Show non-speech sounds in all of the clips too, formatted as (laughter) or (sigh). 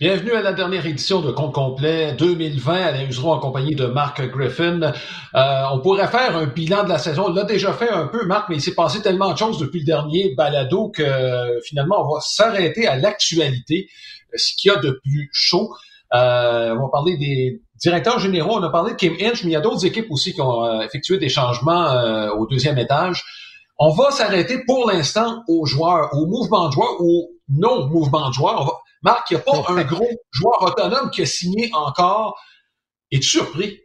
Bienvenue à la dernière édition de Compte complet 2020. Alain Useron en compagnie de Marc Griffin. Euh, on pourrait faire un bilan de la saison. On l'a déjà fait un peu, Marc, mais il s'est passé tellement de choses depuis le dernier balado que euh, finalement, on va s'arrêter à l'actualité, ce qu'il y a de plus chaud. Euh, on va parler des directeurs généraux. On a parlé de Kim Inch, mais il y a d'autres équipes aussi qui ont effectué des changements au deuxième étage. On va s'arrêter pour l'instant aux joueurs, au mouvement de joueurs, ou non mouvement de joueurs. Marc, il n'y a pas un (laughs) gros joueur autonome qui a signé encore. Es-tu surpris?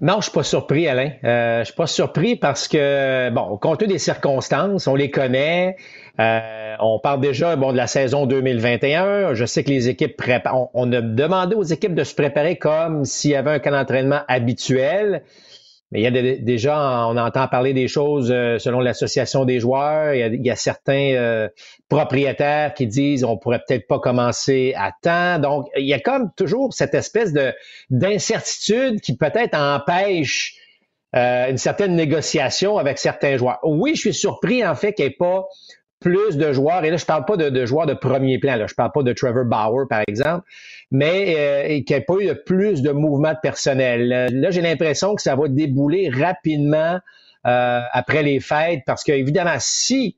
Non, je suis pas surpris, Alain. Euh, je suis pas surpris parce que, bon, compte tenu des circonstances, on les connaît. Euh, on parle déjà bon, de la saison 2021. Je sais que les équipes préparent. On, on, a demandé aux équipes de se préparer comme s'il y avait un camp d'entraînement habituel. Il y a déjà, on entend parler des choses euh, selon l'association des joueurs. Il y a, certains euh, propriétaires qui disent on pourrait peut-être pas commencer à temps. Donc, il y a comme toujours cette espèce de d'incertitude qui peut-être empêche euh, une certaine négociation avec certains joueurs. Oui, je suis surpris en fait qu'il n'y ait pas plus de joueurs, et là je parle pas de, joueurs de premier plan, là, je parle pas de Trevor Bauer par exemple, mais euh, qu'il n'y ait pas eu de plus de mouvements de personnel. Là, j'ai l'impression que ça va débouler rapidement euh, après les fêtes, parce qu'évidemment, si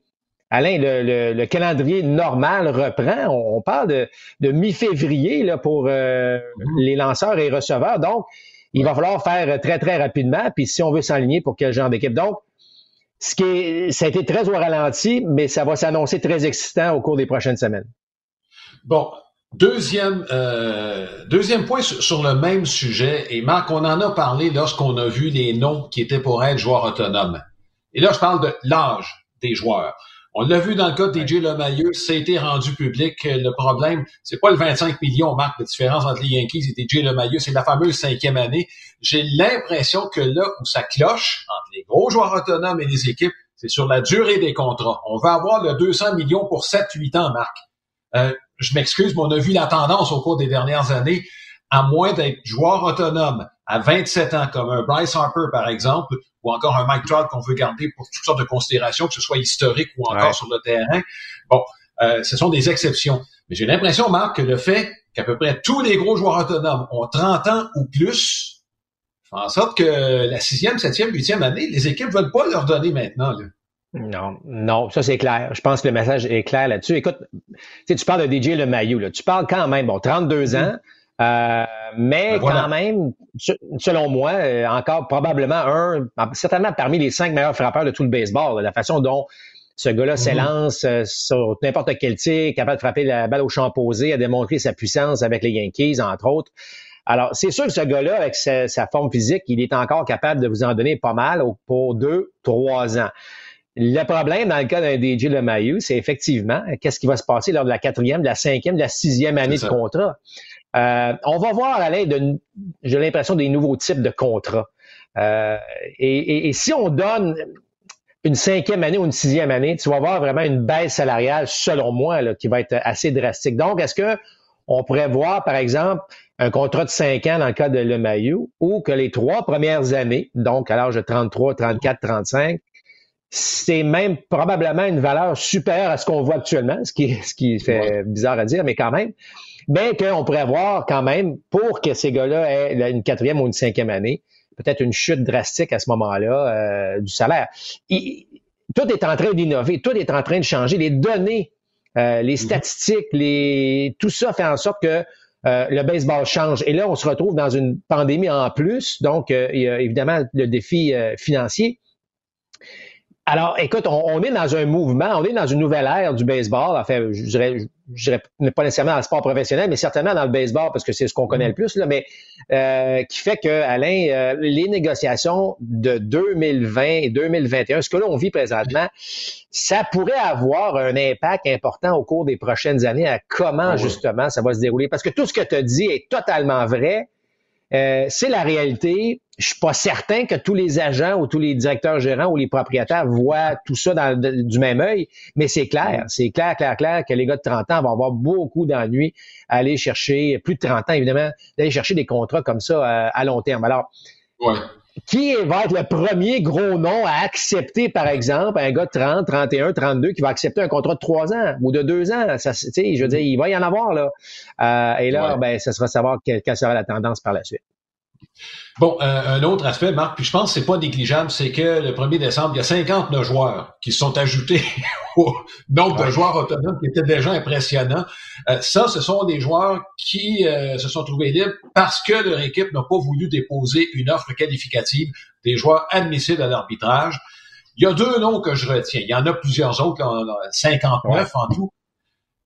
Alain, le, calendrier normal reprend. On, parle de, de mi-février là, pour euh, mm-hmm. les lanceurs et receveurs. Donc, il va falloir faire très, très rapidement. Puis si on veut s'aligner pour quel genre d'équipe. Donc, ce qui est, ça a été très au ralenti, mais ça va s'annoncer très excitant au cours des prochaines semaines. Bon, Deuxième, euh, deuxième point sur, le même sujet, et Marc, on en a parlé lorsqu'on a vu les noms qui étaient pour être joueurs autonomes. Et là, je parle de l'âge des joueurs. On l'a vu dans le cas de DJ a été rendu public. Le problème, c'est pas le 25 millions, Marc, la différence entre les Yankees et DJ Lemayeux, c'est la fameuse cinquième année. J'ai l'impression que là où ça cloche entre les gros joueurs autonomes et les équipes, c'est sur la durée des contrats. On va avoir le 200 millions pour 7-8 ans, Marc. Euh, je m'excuse, mais on a vu la tendance au cours des dernières années, à moins d'être joueur autonome à 27 ans, comme un Bryce Harper, par exemple, ou encore un Mike Trout qu'on veut garder pour toutes sortes de considérations, que ce soit historique ou encore sur le terrain. Bon, euh, ce sont des exceptions. Mais j'ai l'impression, Marc, que le fait qu'à peu près tous les gros joueurs autonomes ont 30 ans ou plus, fait en sorte que la sixième, septième, huitième année, les équipes veulent pas leur donner maintenant. Là. Non, non, ça c'est clair. Je pense que le message est clair là-dessus. Écoute, tu parles de DJ Le Maillot, là. tu parles quand même, bon, 32 mm-hmm. ans, euh, mais ben, quand même, selon moi, euh, encore probablement un, certainement parmi les cinq meilleurs frappeurs de tout le baseball, la façon dont ce gars-là mm-hmm. s'élance euh, sur n'importe quel tir, capable de frapper la balle au champ posé, a démontré sa puissance avec les Yankees, entre autres. Alors, c'est sûr que ce gars-là, avec sa, sa, forme physique, il est encore capable de vous en donner pas mal pour deux, trois ans. Le problème dans le cas d'un DJ LeMahieu, c'est effectivement qu'est-ce qui va se passer lors de la quatrième, de la cinquième, de la sixième année de contrat? Euh, on va voir à l'aide de, j'ai l'impression, des nouveaux types de contrats. Euh, et, si on donne une cinquième année ou une sixième année, tu vas voir vraiment une baisse salariale, selon moi, là, qui va être assez drastique. Donc, est-ce que on pourrait voir, par exemple, un contrat de cinq ans dans le cas de LeMahieu, ou que les trois premières années, donc à l'âge de 33, 34, 35, c'est même probablement une valeur supérieure à ce qu'on voit actuellement, ce qui, ce qui fait bizarre à dire, mais quand même. Mais qu'on pourrait voir quand même, pour que ces gars-là aient une quatrième ou une cinquième année, peut-être une chute drastique à ce moment-là euh, du salaire. tout est en train d'innover, tout est en train de changer. Les données, euh, les mm-hmm. statistiques, les, tout ça fait en sorte que euh, le baseball change. Et là, on se retrouve dans une pandémie en plus. Donc, il y a évidemment le défi financier. Alors, écoute, on, est dans un mouvement, on est dans une nouvelle ère du baseball. Enfin, je dirais, je dirais pas nécessairement dans le sport professionnel, mais certainement dans le baseball, parce que c'est ce qu'on connaît le plus, là, mais euh, qui fait que, Alain, euh, les négociations de 2020 et 2021, ce que là, on vit présentement, ça pourrait avoir un impact important au cours des prochaines années à comment, justement, ça va se dérouler. Parce que tout ce que tu as dit est totalement vrai. Euh, c'est la réalité. Je suis pas certain que tous les agents ou tous les directeurs gérants ou les propriétaires voient tout ça du même œil, mais c'est clair, c'est clair, clair, clair que les gars de 30 ans vont avoir beaucoup d'ennuis à aller chercher, plus de 30 ans évidemment, d'aller chercher des contrats comme ça euh, à, long terme. Alors, qui va être le premier gros nom à accepter, par exemple, un gars de 30, 31, 32 qui va accepter un contrat de 3 ans ou de 2 ans? Ça, je veux dire, il va y en avoir, là. Euh, et là, ben, ça sera savoir quelle, sera la tendance par la suite. Bon, euh, un autre aspect, Marc, puis je pense que c'est pas négligeable, c'est que le 1er décembre, il y a 59 joueurs qui se sont ajoutés (laughs) au nombre de joueurs autonomes qui était déjà impressionnant. Euh, ça, ce sont des joueurs qui euh, se sont trouvés libres parce que leur équipe n'a pas voulu déposer une offre qualificative des joueurs admissibles à l'arbitrage. Il y a deux noms que je retiens. Il y en a plusieurs autres, là, 59 en tout.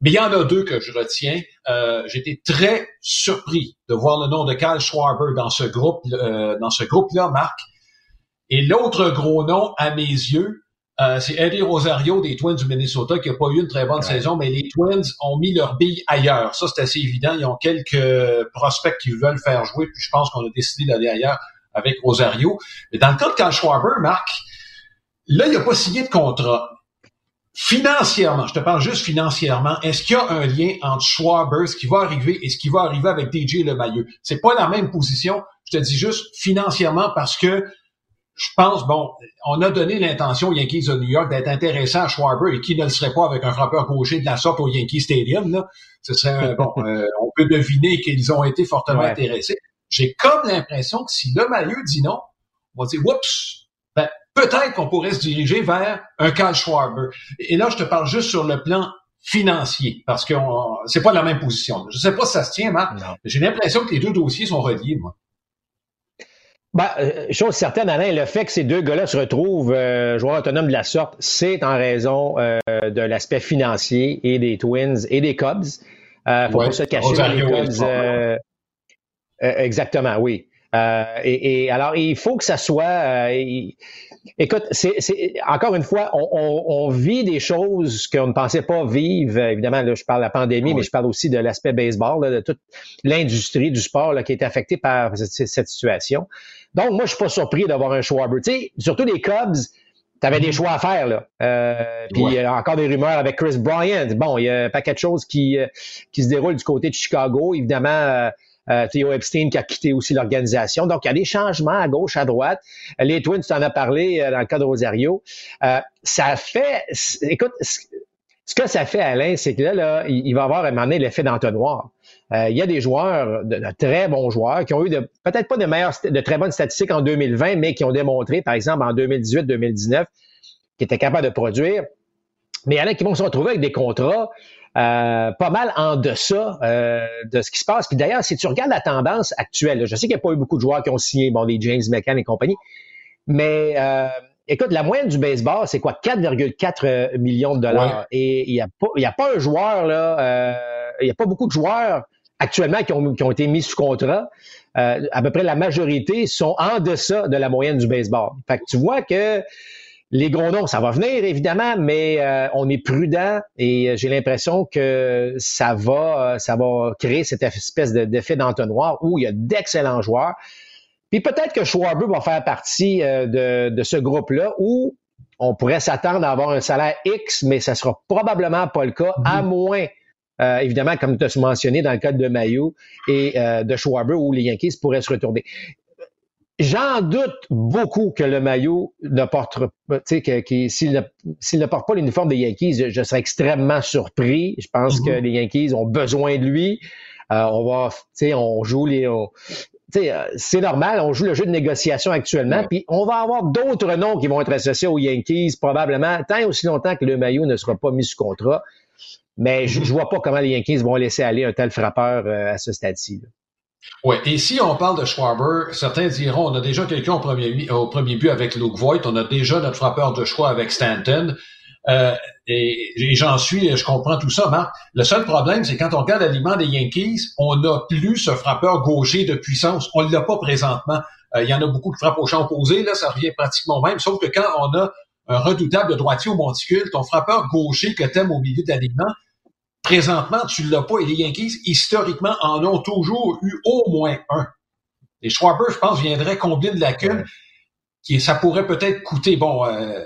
Mais il y en a deux que je retiens. Euh, J'étais très surpris de voir le nom de Kyle Schwarber dans ce groupe, euh, dans ce groupe-là, Marc. Et l'autre gros nom, à mes yeux, euh, c'est Eddie Rosario des Twins du Minnesota qui n'a pas eu une très bonne saison, mais les Twins ont mis leur bille ailleurs. Ça, c'est assez évident. Ils ont quelques prospects qui veulent faire jouer, puis je pense qu'on a décidé d'aller ailleurs avec Rosario. Mais dans le cas de Kyle Schwarber, Marc, là, il n'a pas signé de contrat. Financièrement, je te parle juste financièrement, est-ce qu'il y a un lien entre Schwarber, ce qui va arriver et ce qui va arriver avec DJ Lemayeux? C'est pas la même position. Je te dis juste financièrement parce que je pense, bon, on a donné l'intention aux Yankees de New York d'être intéressants à Schwarber et qui ne le serait pas avec un frappeur gaucher de la sorte au Yankee Stadium, là. Ce serait, bon, (laughs) euh, on peut deviner qu'ils ont été fortement intéressés. J'ai comme l'impression que si Lemayeux dit non, on va dire, oups, peut-être qu'on pourrait se diriger vers un Kyle Schwarber. Et là, je te parle juste sur le plan financier, parce que c'est pas la même position. Je sais pas si ça se tient, Marc. J'ai l'impression que les deux dossiers sont reliés, moi. Ben, euh, chose certaine, Alain, le fait que ces deux gars-là se retrouvent euh, joueurs autonomes de la sorte, c'est en raison euh, de l'aspect financier et des Twins et des Cubs. Euh, faut pas se cacher les Cubs. exactement, oui. Et, et, alors, il faut que ça soit. Écoute, c'est, encore une fois, on, vit des choses qu'on ne pensait pas vivre. Évidemment, là, je parle de la pandémie, mais je parle aussi de l'aspect baseball, de toute l'industrie du sport là, qui est affectée par cette, situation. Donc, moi, je suis pas surpris d'avoir un Schwarber. Tu sais, surtout les Cubs, tu avais des mm-hmm. choix à faire. Là. Euh, puis il y a encore des rumeurs avec Chris Bryant. Bon, il y a un paquet de choses qui, euh, qui se déroulent du côté de Chicago. Évidemment, euh, euh, Epstein qui a quitté aussi l'organisation. Donc, il y a des changements à gauche, à droite. Les Twins, tu en as parlé euh, dans le cas de Rosario. Euh, ça fait, écoute, ce que ça fait, Alain, c'est que là, là, il va avoir à un moment donné l'effet d'entonnoir. il y a des joueurs, de, très bons joueurs, qui ont eu peut-être pas de meilleures, de très bonnes statistiques en 2020, mais qui ont démontré, par exemple, en 2018-2019, qu'ils étaient capables de produire. Mais il y en a qui vont se retrouver avec des contrats euh, pas mal en deçà euh, de ce qui se passe. Puis d'ailleurs, si tu regardes la tendance actuelle, je sais qu'il n'y a pas eu beaucoup de joueurs qui ont signé, bon, les James McCann et compagnie, mais euh, écoute, la moyenne du baseball, c'est quoi? 4,4 millions de dollars. Et il n'y a, pas, a pas un joueur, là, il n'y a pas beaucoup de joueurs actuellement qui ont, qui ont été mis sous contrat. à peu près la majorité sont en deçà de la moyenne du baseball. Fait que tu vois que les gros noms, ça va venir évidemment, mais euh, on est prudent et euh, j'ai l'impression que ça va, euh, ça va créer cette espèce d'effet d'entonnoir où il y a d'excellents joueurs. Puis peut-être que Schwarber va faire partie de, ce groupe-là où on pourrait s'attendre à avoir un salaire X, mais ça sera probablement pas le cas, à mm-hmm. moins évidemment, comme tu as mentionné dans le cas de Mayo et de Schwarber, où les Yankees pourraient se retourner. J'en doute beaucoup que le maillot ne porte, tu sais, s'il ne, porte pas l'uniforme des Yankees, je, serais extrêmement surpris. Je pense que mhm. les Yankees ont besoin de lui. Euh, on va, tu sais, on joue les, sais, euh, c'est normal, on joue le jeu de négociation actuellement, puis on va avoir d'autres noms qui vont être associés aux Yankees probablement tant et aussi longtemps que le maillot ne sera pas mis sous contrat. Mais je, ne vois pas comment les Yankees vont laisser aller un tel frappeur euh, à ce stade-ci. Oui, et si on parle de Schwarber, certains diront on a déjà quelqu'un au premier, au but avec Luke Voigt, on a déjà notre frappeur de choix avec Stanton. Euh, et, j'en suis, je comprends tout ça, Marc. Le seul problème, c'est quand on regarde l'aliment des Yankees, on n'a plus ce frappeur gaucher de puissance. On ne l'a pas présentement. Euh, il y en a beaucoup qui frappent au champ opposé, là, ça revient pratiquement au même, sauf que quand on a un redoutable droitier au monticule, ton frappeur gaucher que t'aimes au milieu de Présentement, tu l'as pas et les Yankees, historiquement, en ont toujours eu au moins un. Les Schwarber, je pense, viendraient combler de lacunes qui ça pourrait peut-être coûter, bon, euh,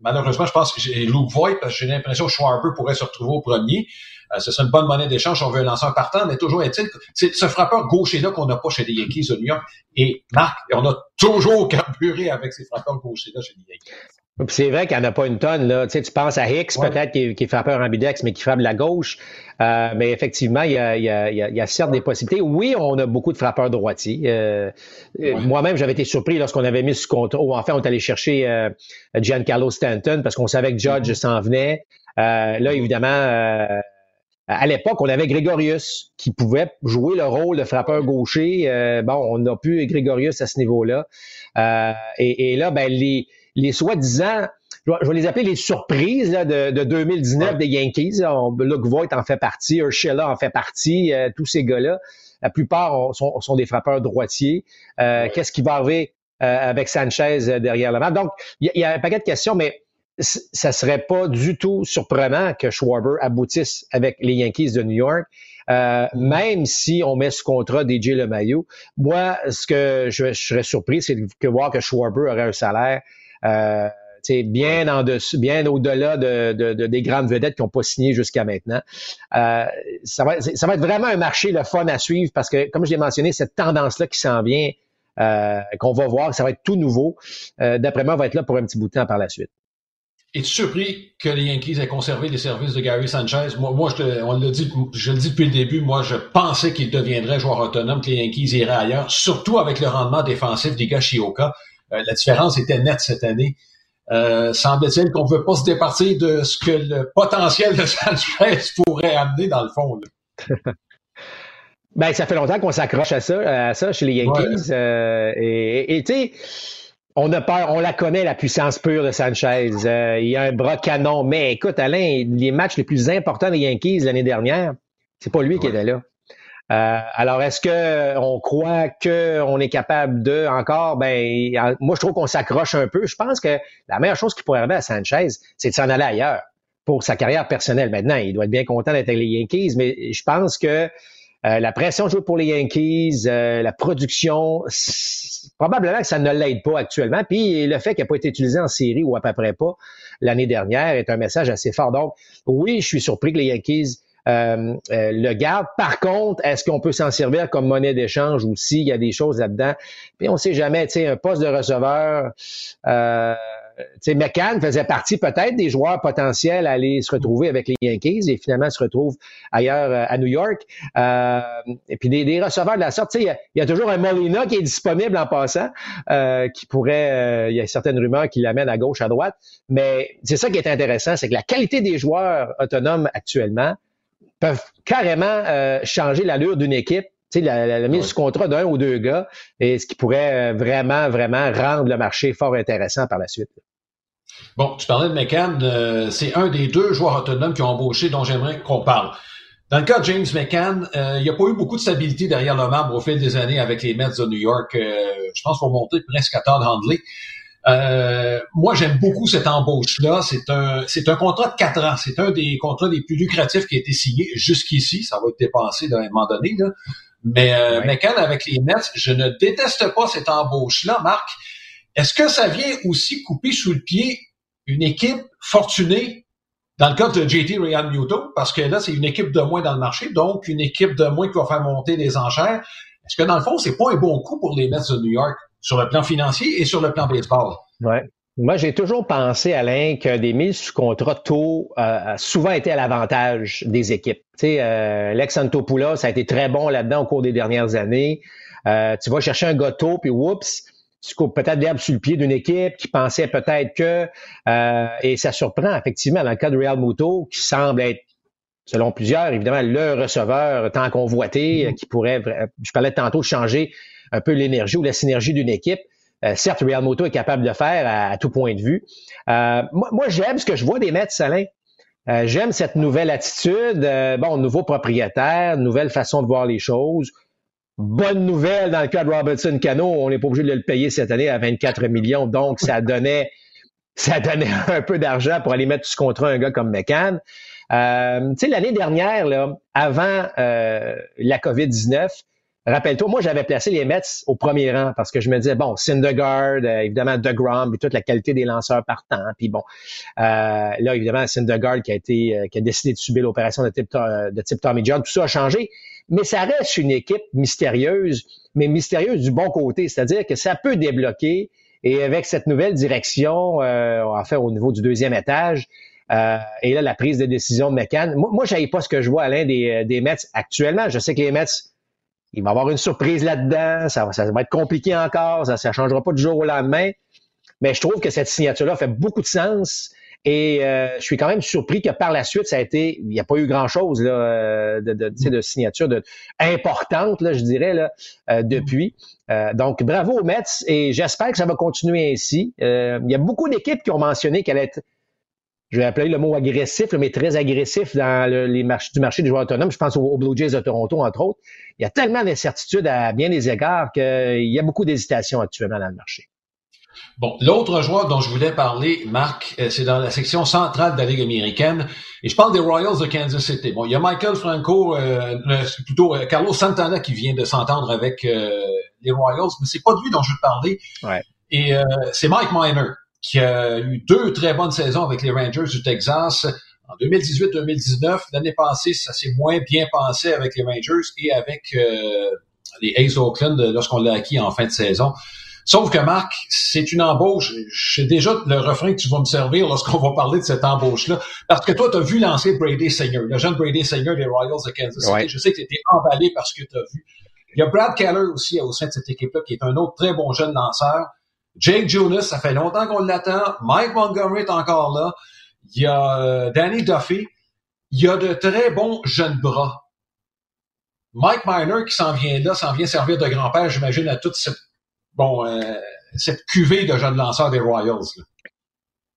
malheureusement, je pense que j'ai Luke Voigt, parce que j'ai l'impression que Schwarber pourrait se retrouver au premier. Euh, ce serait une bonne monnaie d'échange on veut un lanceur partant, mais toujours est-il c'est ce frappeur gaucher-là qu'on n'a pas chez les Yankees de New York. Et Marc, on a toujours carburé avec ces frappeurs gauchers-là chez les Yankees. C'est vrai qu'il n'y en a pas une tonne. Là. Tu, sais, tu penses à Hicks, peut-être, qui, qui, est frappeur ambidex, mais qui frappe la gauche. Euh, mais effectivement, il y, a, il, y a, il y, a, certes des possibilités. Oui, on a beaucoup de frappeurs droitiers. Euh, euh Moi-même, j'avais été surpris lorsqu'on avait mis ce contrat. Ou enfin, on est allé chercher euh, Giancarlo Stanton parce qu'on savait que Judge mm-hmm. s'en venait. Euh, là, évidemment, à l'époque, on avait Grégorius qui pouvait jouer le rôle de frappeur gaucher. bon, on n'a plus Grégorius à ce niveau-là. Et, et, là, ben, les les soi-disant, je vais les appeler les surprises de, de, 2019 des Yankees. Luke Voigt en fait partie, Urshela en fait partie, euh, tous ces gars-là. La plupart sont, sont, des frappeurs droitiers. Euh, qu'est-ce qui va arriver euh, avec Sanchez derrière le match? Donc, il y, a un paquet de questions, mais ça serait pas du tout surprenant que Schwarber aboutisse avec les Yankees de New York. Euh, mm-hmm. même si on met ce contrat DJ LeMaillot, moi, ce que je, je serais surpris, c'est de voir que Schwarber aurait un salaire euh, bien en dessus, bien au-delà de, de, des grandes vedettes qui n'ont pas signé jusqu'à maintenant. Euh, ça, va, ça va être vraiment un marché le fun à suivre parce que, comme je l'ai mentionné, cette tendance-là qui s'en vient, euh, qu'on va voir, ça va être tout nouveau. Euh, D'après moi, on va être là pour un petit bout de temps par la suite. Es-tu surpris que les Yankees aient conservé les services de Gary Sanchez? Moi, moi je, on l'a dit, je le dis depuis le début, moi, je pensais qu'il deviendrait joueur autonome, que les Yankees iraient ailleurs, surtout avec le rendement défensif d'Iga Shioka. Euh, la différence était nette cette année. Euh, semble-t-il qu'on ne veut pas se départir de ce que le potentiel de (laughs) Sanchez pourrait amener dans le fond. (laughs) ben, ça fait longtemps qu'on s'accroche à ça, à ça chez les Yankees. Euh, et tu sais, on a peur, on la connaît, la puissance pure de Sanchez. il y a un bras canon. Mais écoute, Alain, les matchs les plus importants des Yankees l'année dernière, c'est pas lui qui était là. Euh, alors, est-ce que on croit qu'on est capable de encore? Ben, moi, je trouve qu'on s'accroche un peu. Je pense que la meilleure chose qui pourrait arriver à Sanchez, c'est de s'en aller ailleurs pour sa carrière personnelle. Maintenant, il doit être bien content d'être avec les Yankees, mais je pense que euh, la pression jouer pour les Yankees, euh, la production, probablement que ça ne l'aide pas actuellement. Puis le fait qu'il n'a pas été utilisé en série ou à peu près pas l'année dernière est un message assez fort. Donc, oui, je suis surpris que les Yankees euh, euh, le garde. Par contre, est-ce qu'on peut s'en servir comme monnaie d'échange aussi? Il y a des choses là-dedans. Puis on sait jamais, tu sais, un poste de receveur, euh, tu sais, McCann faisait partie peut-être des joueurs potentiels à aller se retrouver avec les Yankees et finalement se retrouve ailleurs euh, à New York. Euh, et puis des, receveurs de la sorte, il y, a toujours un Molina qui est disponible en passant, qui pourrait, il y a certaines rumeurs qui l'amènent à gauche, à droite. Mais c'est ça qui est intéressant, c'est que la qualité des joueurs autonomes actuellement, peuvent carrément euh, changer l'allure d'une équipe. Tu sais, la, mise sous contrat d'un ou deux gars, et ce qui pourrait euh, vraiment, vraiment rendre le marché fort intéressant par la suite. Bon, tu parlais de McCann, euh, c'est un des deux joueurs autonomes qui ont embauché dont j'aimerais qu'on parle. Dans le cas de James McCann, il n'y a pas eu beaucoup de stabilité derrière le marbre au fil des années avec les Mets de New York. je pense qu'on monter presque à Todd Handley. Euh, moi, j'aime beaucoup cette embauche-là. C'est un, c'est un contrat de quatre ans. C'est un des contrats les plus lucratifs qui a été signé jusqu'ici. Ça va être dépensé d'un moment donné. Là. Mais euh, avec les Mets, je ne déteste pas cette embauche-là, Marc. Est-ce que ça vient aussi couper sous le pied une équipe fortunée dans le cas de JT Real Muto, parce que là, c'est une équipe de moins dans le marché, donc une équipe de moins qui va faire monter les enchères. Est-ce que dans le fond, c'est pas un bon coup pour les Mets de New York? Sur le plan financier et sur le plan baseball. Ouais. Moi, j'ai toujours pensé, Alain, que des mises sous contrat tôt euh, a souvent été à l'avantage des équipes. Tu sais, euh, Lex Antopoulos, ça a été très bon là-dedans au cours des dernières années. Euh, tu vas chercher un gâteau, puis whoops, tu coupes peut-être l'herbe sur le pied d'une équipe qui pensait peut-être que... Euh, et ça surprend, effectivement, dans le cas de Real Muto, qui semble être selon plusieurs, évidemment, le receveur tant convoité, mm-hmm. qui pourrait, je parlais tantôt changer un peu l'énergie ou la synergie d'une équipe. Euh, certes, Real Moto est capable de le faire à, tout point de vue. Euh, moi, j'aime ce que je vois des Mets, Salin. Euh, j'aime cette nouvelle attitude. bon, nouveau propriétaire, nouvelle façon de voir les choses. Bonne nouvelle dans le cas de Robertson Cano, on n'est pas obligé de le payer cette année à 24 millions, donc ça (laughs) donnait ça donnait (laughs) un peu d'argent pour aller mettre ce contrat un gars comme McCann. tu sais, l'année dernière, là, avant la COVID-19, rappelle-toi, moi, j'avais placé les Mets au premier rang parce que je me disais, bon, Syndergaard, euh, évidemment, DeGrom, puis toute la qualité des lanceurs partants. Puis bon, euh, là, évidemment, Syndergaard qui a été, euh, qui a décidé de subir l'opération de type, de type Tommy John, tout ça a changé. Mais ça reste une équipe mystérieuse, mais mystérieuse du bon côté. C'est-à-dire que ça peut débloquer. Et avec cette nouvelle direction, euh, enfin, au niveau du deuxième étage, euh, et là, la prise de décision de McCann. Moi, moi je pas ce que je vois, Alain, des, des Mets actuellement. Je sais que les Mets il va y avoir une surprise là-dedans, ça, va être compliqué encore, ça ne changera pas du jour au lendemain. Mais je trouve que cette signature-là fait beaucoup de sens. Et euh, je suis quand même surpris que par la suite, ça a été, il n'y a pas eu grand-chose euh, de, de, de, signature de, importante, là, je dirais, là, euh, depuis. donc, bravo aux Mets et j'espère que ça va continuer ainsi. il y a beaucoup d'équipes qui ont mentionné qu'elle est je vais appeler le mot agressif, mais très agressif dans les marchés du marché des joueurs autonomes. Je pense aux, Blue Jays de Toronto, entre autres. Il y a tellement d'incertitudes à bien des égards qu'il y a beaucoup d'hésitations actuellement dans le marché. Bon, l'autre joueur dont je voulais parler, Marc, euh, c'est dans la section centrale de la Ligue américaine. Et je parle des Royals de Kansas City. Bon, il y a Michael Franco, euh, plutôt euh, Carlos Santana qui vient de s'entendre avec les Royals, mais c'est pas de lui dont je veux parler. Ouais. Et c'est Mike Miner qui a eu deux très bonnes saisons avec les Rangers du Texas en 2018-2019. L'année passée, ça s'est moins bien passé avec les Rangers et avec euh, les A's Oakland lorsqu'on l'a acquis en fin de saison. Sauf que Marc, c'est une embauche. Je sais déjà le refrain que tu vas me servir lorsqu'on va parler de cette embauche-là. Parce que toi, tu as vu lancer Brady Singer, le jeune Brady Singer des Royals de Kansas City. Je sais que tu étais emballé par ce que tu as vu. Il y a Brad Keller aussi au sein de cette équipe-là, qui est un autre très bon jeune lanceur. Jake Jonas, ça fait longtemps qu'on l'attend. Mike Montgomery est encore là. Il y a euh, Danny Duffy. Il y a de très bons jeunes bras. Mike Miner qui s'en vient là, s'en vient servir de grand-père, j'imagine, à toute cette, bon, euh, cette cuvée de jeunes lanceurs des Royals.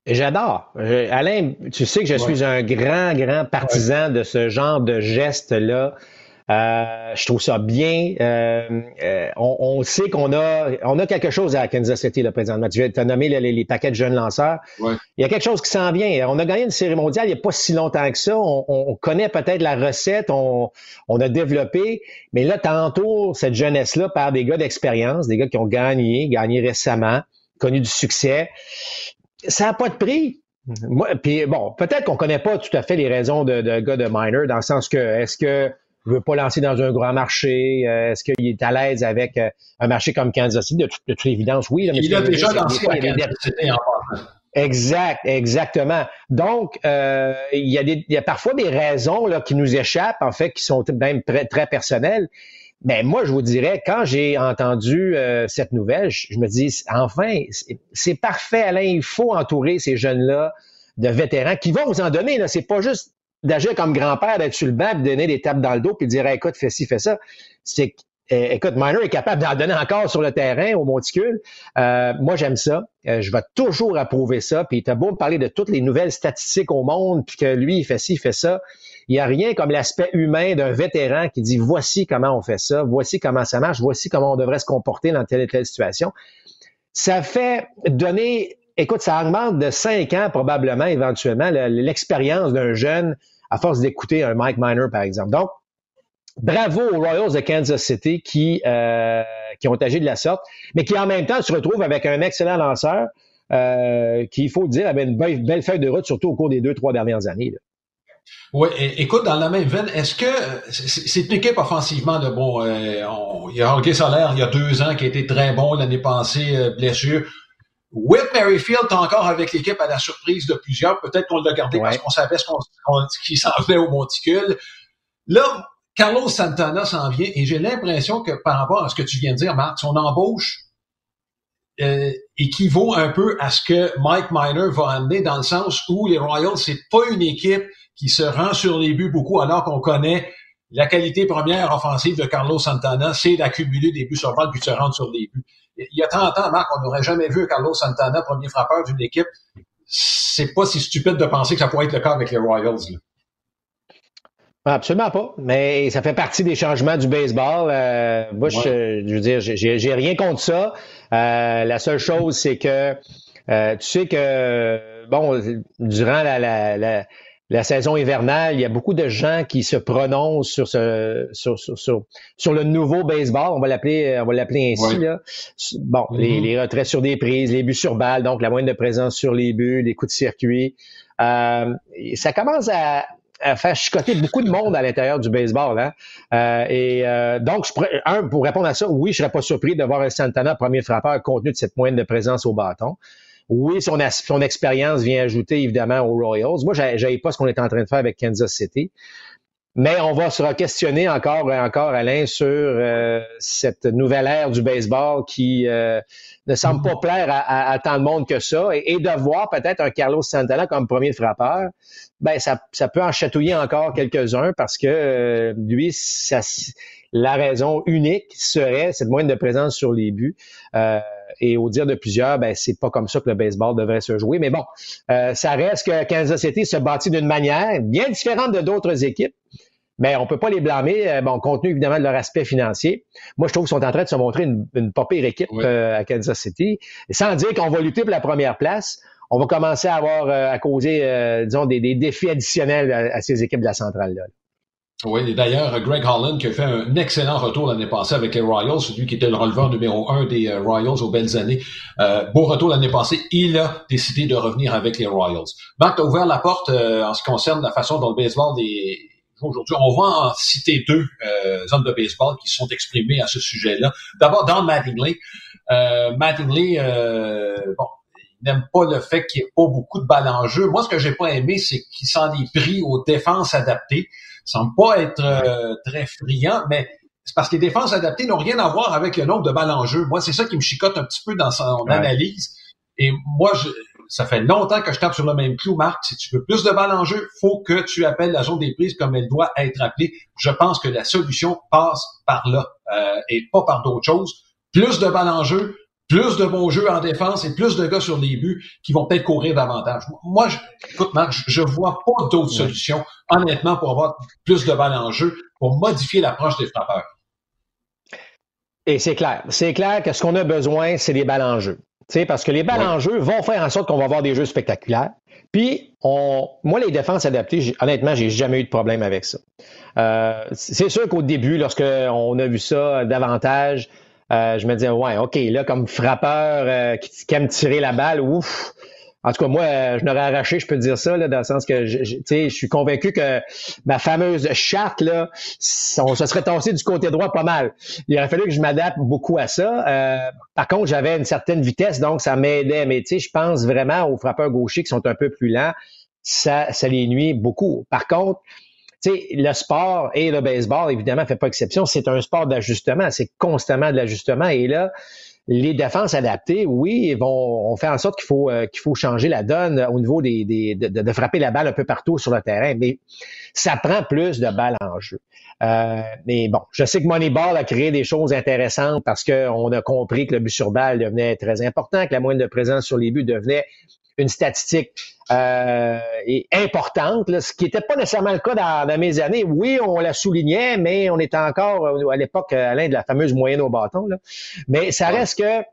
J'adore. Alain, tu sais que je suis un grand, grand partisan de ce genre de geste-là. Euh, je trouve ça bien. Euh, euh, on, sait qu'on a, on a quelque chose à Kansas City là, présentement. Tu as nommé les, paquets de jeunes lanceurs. Il y a quelque chose qui s'en vient. On a gagné une série mondiale il n'y a pas si longtemps que ça. On, connaît peut-être la recette, on, a développé, mais là, tantôt, cette jeunesse-là par des gars d'expérience, des gars qui ont gagné, gagné récemment, connu du succès. Ça n'a pas de prix. Moi, puis bon, peut-être qu'on connaît pas tout à fait les raisons de, de gars de minor, dans le sens que est-ce que veut pas lancer dans un grand marché? Euh, est-ce qu'il est à l'aise avec euh, un marché comme Kansas City? De, toute évidence, oui. il a déjà lancé à Kansas City en Exact, exactement. Donc, euh, il, y a des, il y a parfois des raisons là, qui nous échappent, en fait, qui sont même très, très personnelles. Mais moi, je vous dirais, quand j'ai entendu cette nouvelle, je, me dis, enfin, c'est parfait, Alain, il faut entourer ces jeunes-là de vétérans qui vont vous en donner. Là, c'est pas juste d'agir comme grand-père, d'être sur le banc, de donner des tapes dans le dos, puis dire écoute, fais ci, fais ça. C'est eh, écoute, Miner est capable d'en donner encore sur le terrain au monticule. Euh, moi, j'aime ça. Euh, je vais toujours approuver ça. Puis t'as beau me parler de toutes les nouvelles statistiques au monde, puis que lui, il fait ci, il fait ça. Il n'y a rien comme l'aspect humain d'un vétéran qui dit voici comment on fait ça, voici comment ça marche, voici comment on devrait se comporter dans telle et telle situation. Ça fait donner, écoute, ça augmente de cinq ans probablement, éventuellement, l'expérience d'un jeune à force d'écouter un Mike Miner, par exemple. Donc, bravo aux Royals de Kansas City qui, euh, qui ont agi de la sorte, mais qui en même temps se retrouvent avec un excellent lanceur euh, qui, il faut le dire, avait une belle, feuille de route, surtout au cours des deux, trois dernières années. Oui, écoute, dans la même veine, est-ce que c'est une équipe offensivement de bon, euh, il y a Hockey Solaire il y a deux ans qui a été très bon l'année passée, euh, blessure. Whit Merrifield encore avec l'équipe à la surprise de plusieurs. Peut-être qu'on l'a gardé parce qu'on savait ce qu'il s'en venait au monticule. Là, Carlos Santana s'en vient et j'ai l'impression que par rapport à ce que tu viens de dire, Marc, son embauche euh, équivaut un peu à ce que Mike Miner va amener dans le sens où les Royals, c'est pas une équipe qui se rend sur les buts beaucoup alors qu'on connaît la qualité première offensive de Carlos Santana, c'est d'accumuler des buts sur balle puis de se rendre sur les buts il y a 30 ans, Marc, on n'aurait jamais vu Carlos Santana, premier frappeur d'une équipe. C'est pas si stupide de penser que ça pourrait être le cas avec les Royals. Absolument pas. Mais ça fait partie des changements du baseball. Euh, moi, je, veux dire, j'ai rien contre ça. Euh, la seule chose, c'est que euh, tu sais que bon, durant la, la, la la saison hivernale, il y a beaucoup de gens qui se prononcent sur ce sur, sur, sur, le nouveau baseball, on va l'appeler on va l'appeler ainsi là. Bon, les, mm-hmm. les, retraits sur des prises, les buts sur balle, donc la moyenne de présence sur les buts, les coups de circuit. Euh, ça commence à, à faire chicoter beaucoup de monde à l'intérieur du baseball. Hein? Euh, et euh, donc, je un, pour répondre à ça, oui, je serais pas surpris de voir un Santana premier frappeur compte tenu de cette moyenne de présence au bâton. Oui, son, expérience vient ajouter évidemment aux Royals. Moi, j'avais pas ce qu'on est en train de faire avec Kansas City. Mais on va se questionner encore et encore, Alain, sur euh, cette nouvelle ère du baseball qui euh, ne semble pas plaire à, tant de monde que ça. Et, de voir peut-être un Carlos Santana comme premier frappeur, ben ça, ça peut en chatouiller encore quelques-uns parce que euh, lui, ça, la raison unique serait cette moyenne de présence sur les buts. Et au dire de plusieurs, ben c'est pas comme ça que le baseball devrait se jouer. Mais bon, ça reste que Kansas City se bâtit d'une manière bien différente de d'autres équipes mais on peut pas les blâmer, euh, bon, compte tenu évidemment de leur aspect financier. Moi, je trouve qu'ils sont en train de se montrer une, une pas pire équipe euh, à Kansas City. sans dire qu'on va lutter pour la première place, on va commencer à avoir euh, à causer, disons, des, défis additionnels à, ces équipes de la centrale là. Oui, et d'ailleurs, Greg Holland qui a fait un excellent retour l'année passée avec les Royals, celui qui était le releveur numéro un des Royals aux belles années. beau retour l'année passée, il a décidé de revenir avec les Royals. Marc a ouvert la porte en ce qui concerne la façon dont le baseball des, aujourd'hui. On va en citer deux euh, hommes de baseball qui sont exprimés à ce sujet-là. D'abord, dans Mattingly. Euh, Mattingly, euh, bon, il n'aime pas le fait qu'il n'y ait pas beaucoup de balles en jeu. Moi, ce que j'ai pas aimé, c'est qu'il s'en est pris aux défenses adaptées. Semble pas être euh, très friand, mais c'est parce que les défenses adaptées n'ont rien à voir avec le nombre de balles en jeu. Moi, c'est ça qui me chicote un petit peu dans son analyse. Et moi, je, ça fait longtemps que je tape sur le même clou, Marc. Si tu veux plus de balles en jeu, faut que tu appelles la zone des prises comme elle doit être appelée. Je pense que la solution passe par là euh, et pas par d'autres choses. Plus de balles en jeu, plus de bons jeux en défense et plus de gars sur les buts qui vont peut-être courir davantage. Moi, je, écoute, Marc, je, vois pas d'autres solutions, honnêtement, pour avoir plus de balles en jeu, pour modifier l'approche des frappeurs. Et c'est clair. C'est clair que ce qu'on a besoin, c'est des balles en jeu parce que les balles en jeu vont faire en sorte qu'on va avoir des jeux spectaculaires. Puis, on, moi, les défenses adaptées, honnêtement, j'ai jamais eu de problème avec ça. Euh, c'est sûr qu'au début, lorsqu'on a vu ça davantage, euh, je me disais, ouais, OK, là, comme frappeur euh, qui, qui, aime tirer la balle, ouf, en tout cas, moi, euh, je n'aurais arraché, je peux dire ça, là, dans le sens que je, je, je suis convaincu que ma fameuse charte, là, on se serait tassé du côté droit pas mal. Il aurait fallu que je m'adapte beaucoup à ça. Euh, par contre, j'avais une certaine vitesse, donc ça m'aidait. Mais je pense vraiment aux frappeurs gauchers qui sont un peu plus lents. Ça, ça les nuit beaucoup. Par contre, le sport et le baseball, évidemment, fait pas exception. C'est un sport d'ajustement. C'est constamment de l'ajustement. Et là, les défenses adaptées, oui, vont on fait en sorte qu'il faut euh, qu'il faut changer la donne au niveau des, des de, de, frapper la balle un peu partout sur le terrain, mais ça prend plus de balles en jeu. Euh, mais bon, je sais que Moneyball a créé des choses intéressantes parce qu'on a compris que le but sur balle devenait très important, que la moyenne de présence sur les buts devenait une statistique euh, importante, ce qui n'était pas nécessairement le cas dans, mes années. Oui, on la soulignait, mais on était encore euh, à l'époque à l'un de la fameuse moyenne au bâton. Mais ça reste que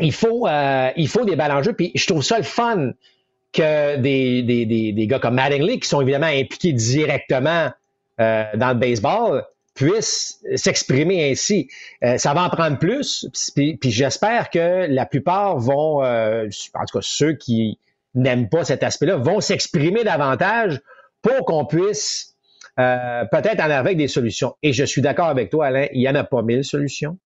il faut, euh, il faut des balles en jeu. Puis je trouve ça le fun que des, des, des, des gars comme Mattingly, qui sont évidemment impliqués directement euh, dans le baseball, puissent s'exprimer ainsi. Euh, ça va en prendre plus, puis, j'espère que la plupart vont, euh, en tout cas ceux qui n'aiment pas cet aspect-là, vont s'exprimer davantage pour qu'on puisse euh, peut-être en avec des solutions. Et je suis d'accord avec toi, Alain, il n'y en a pas mille solutions.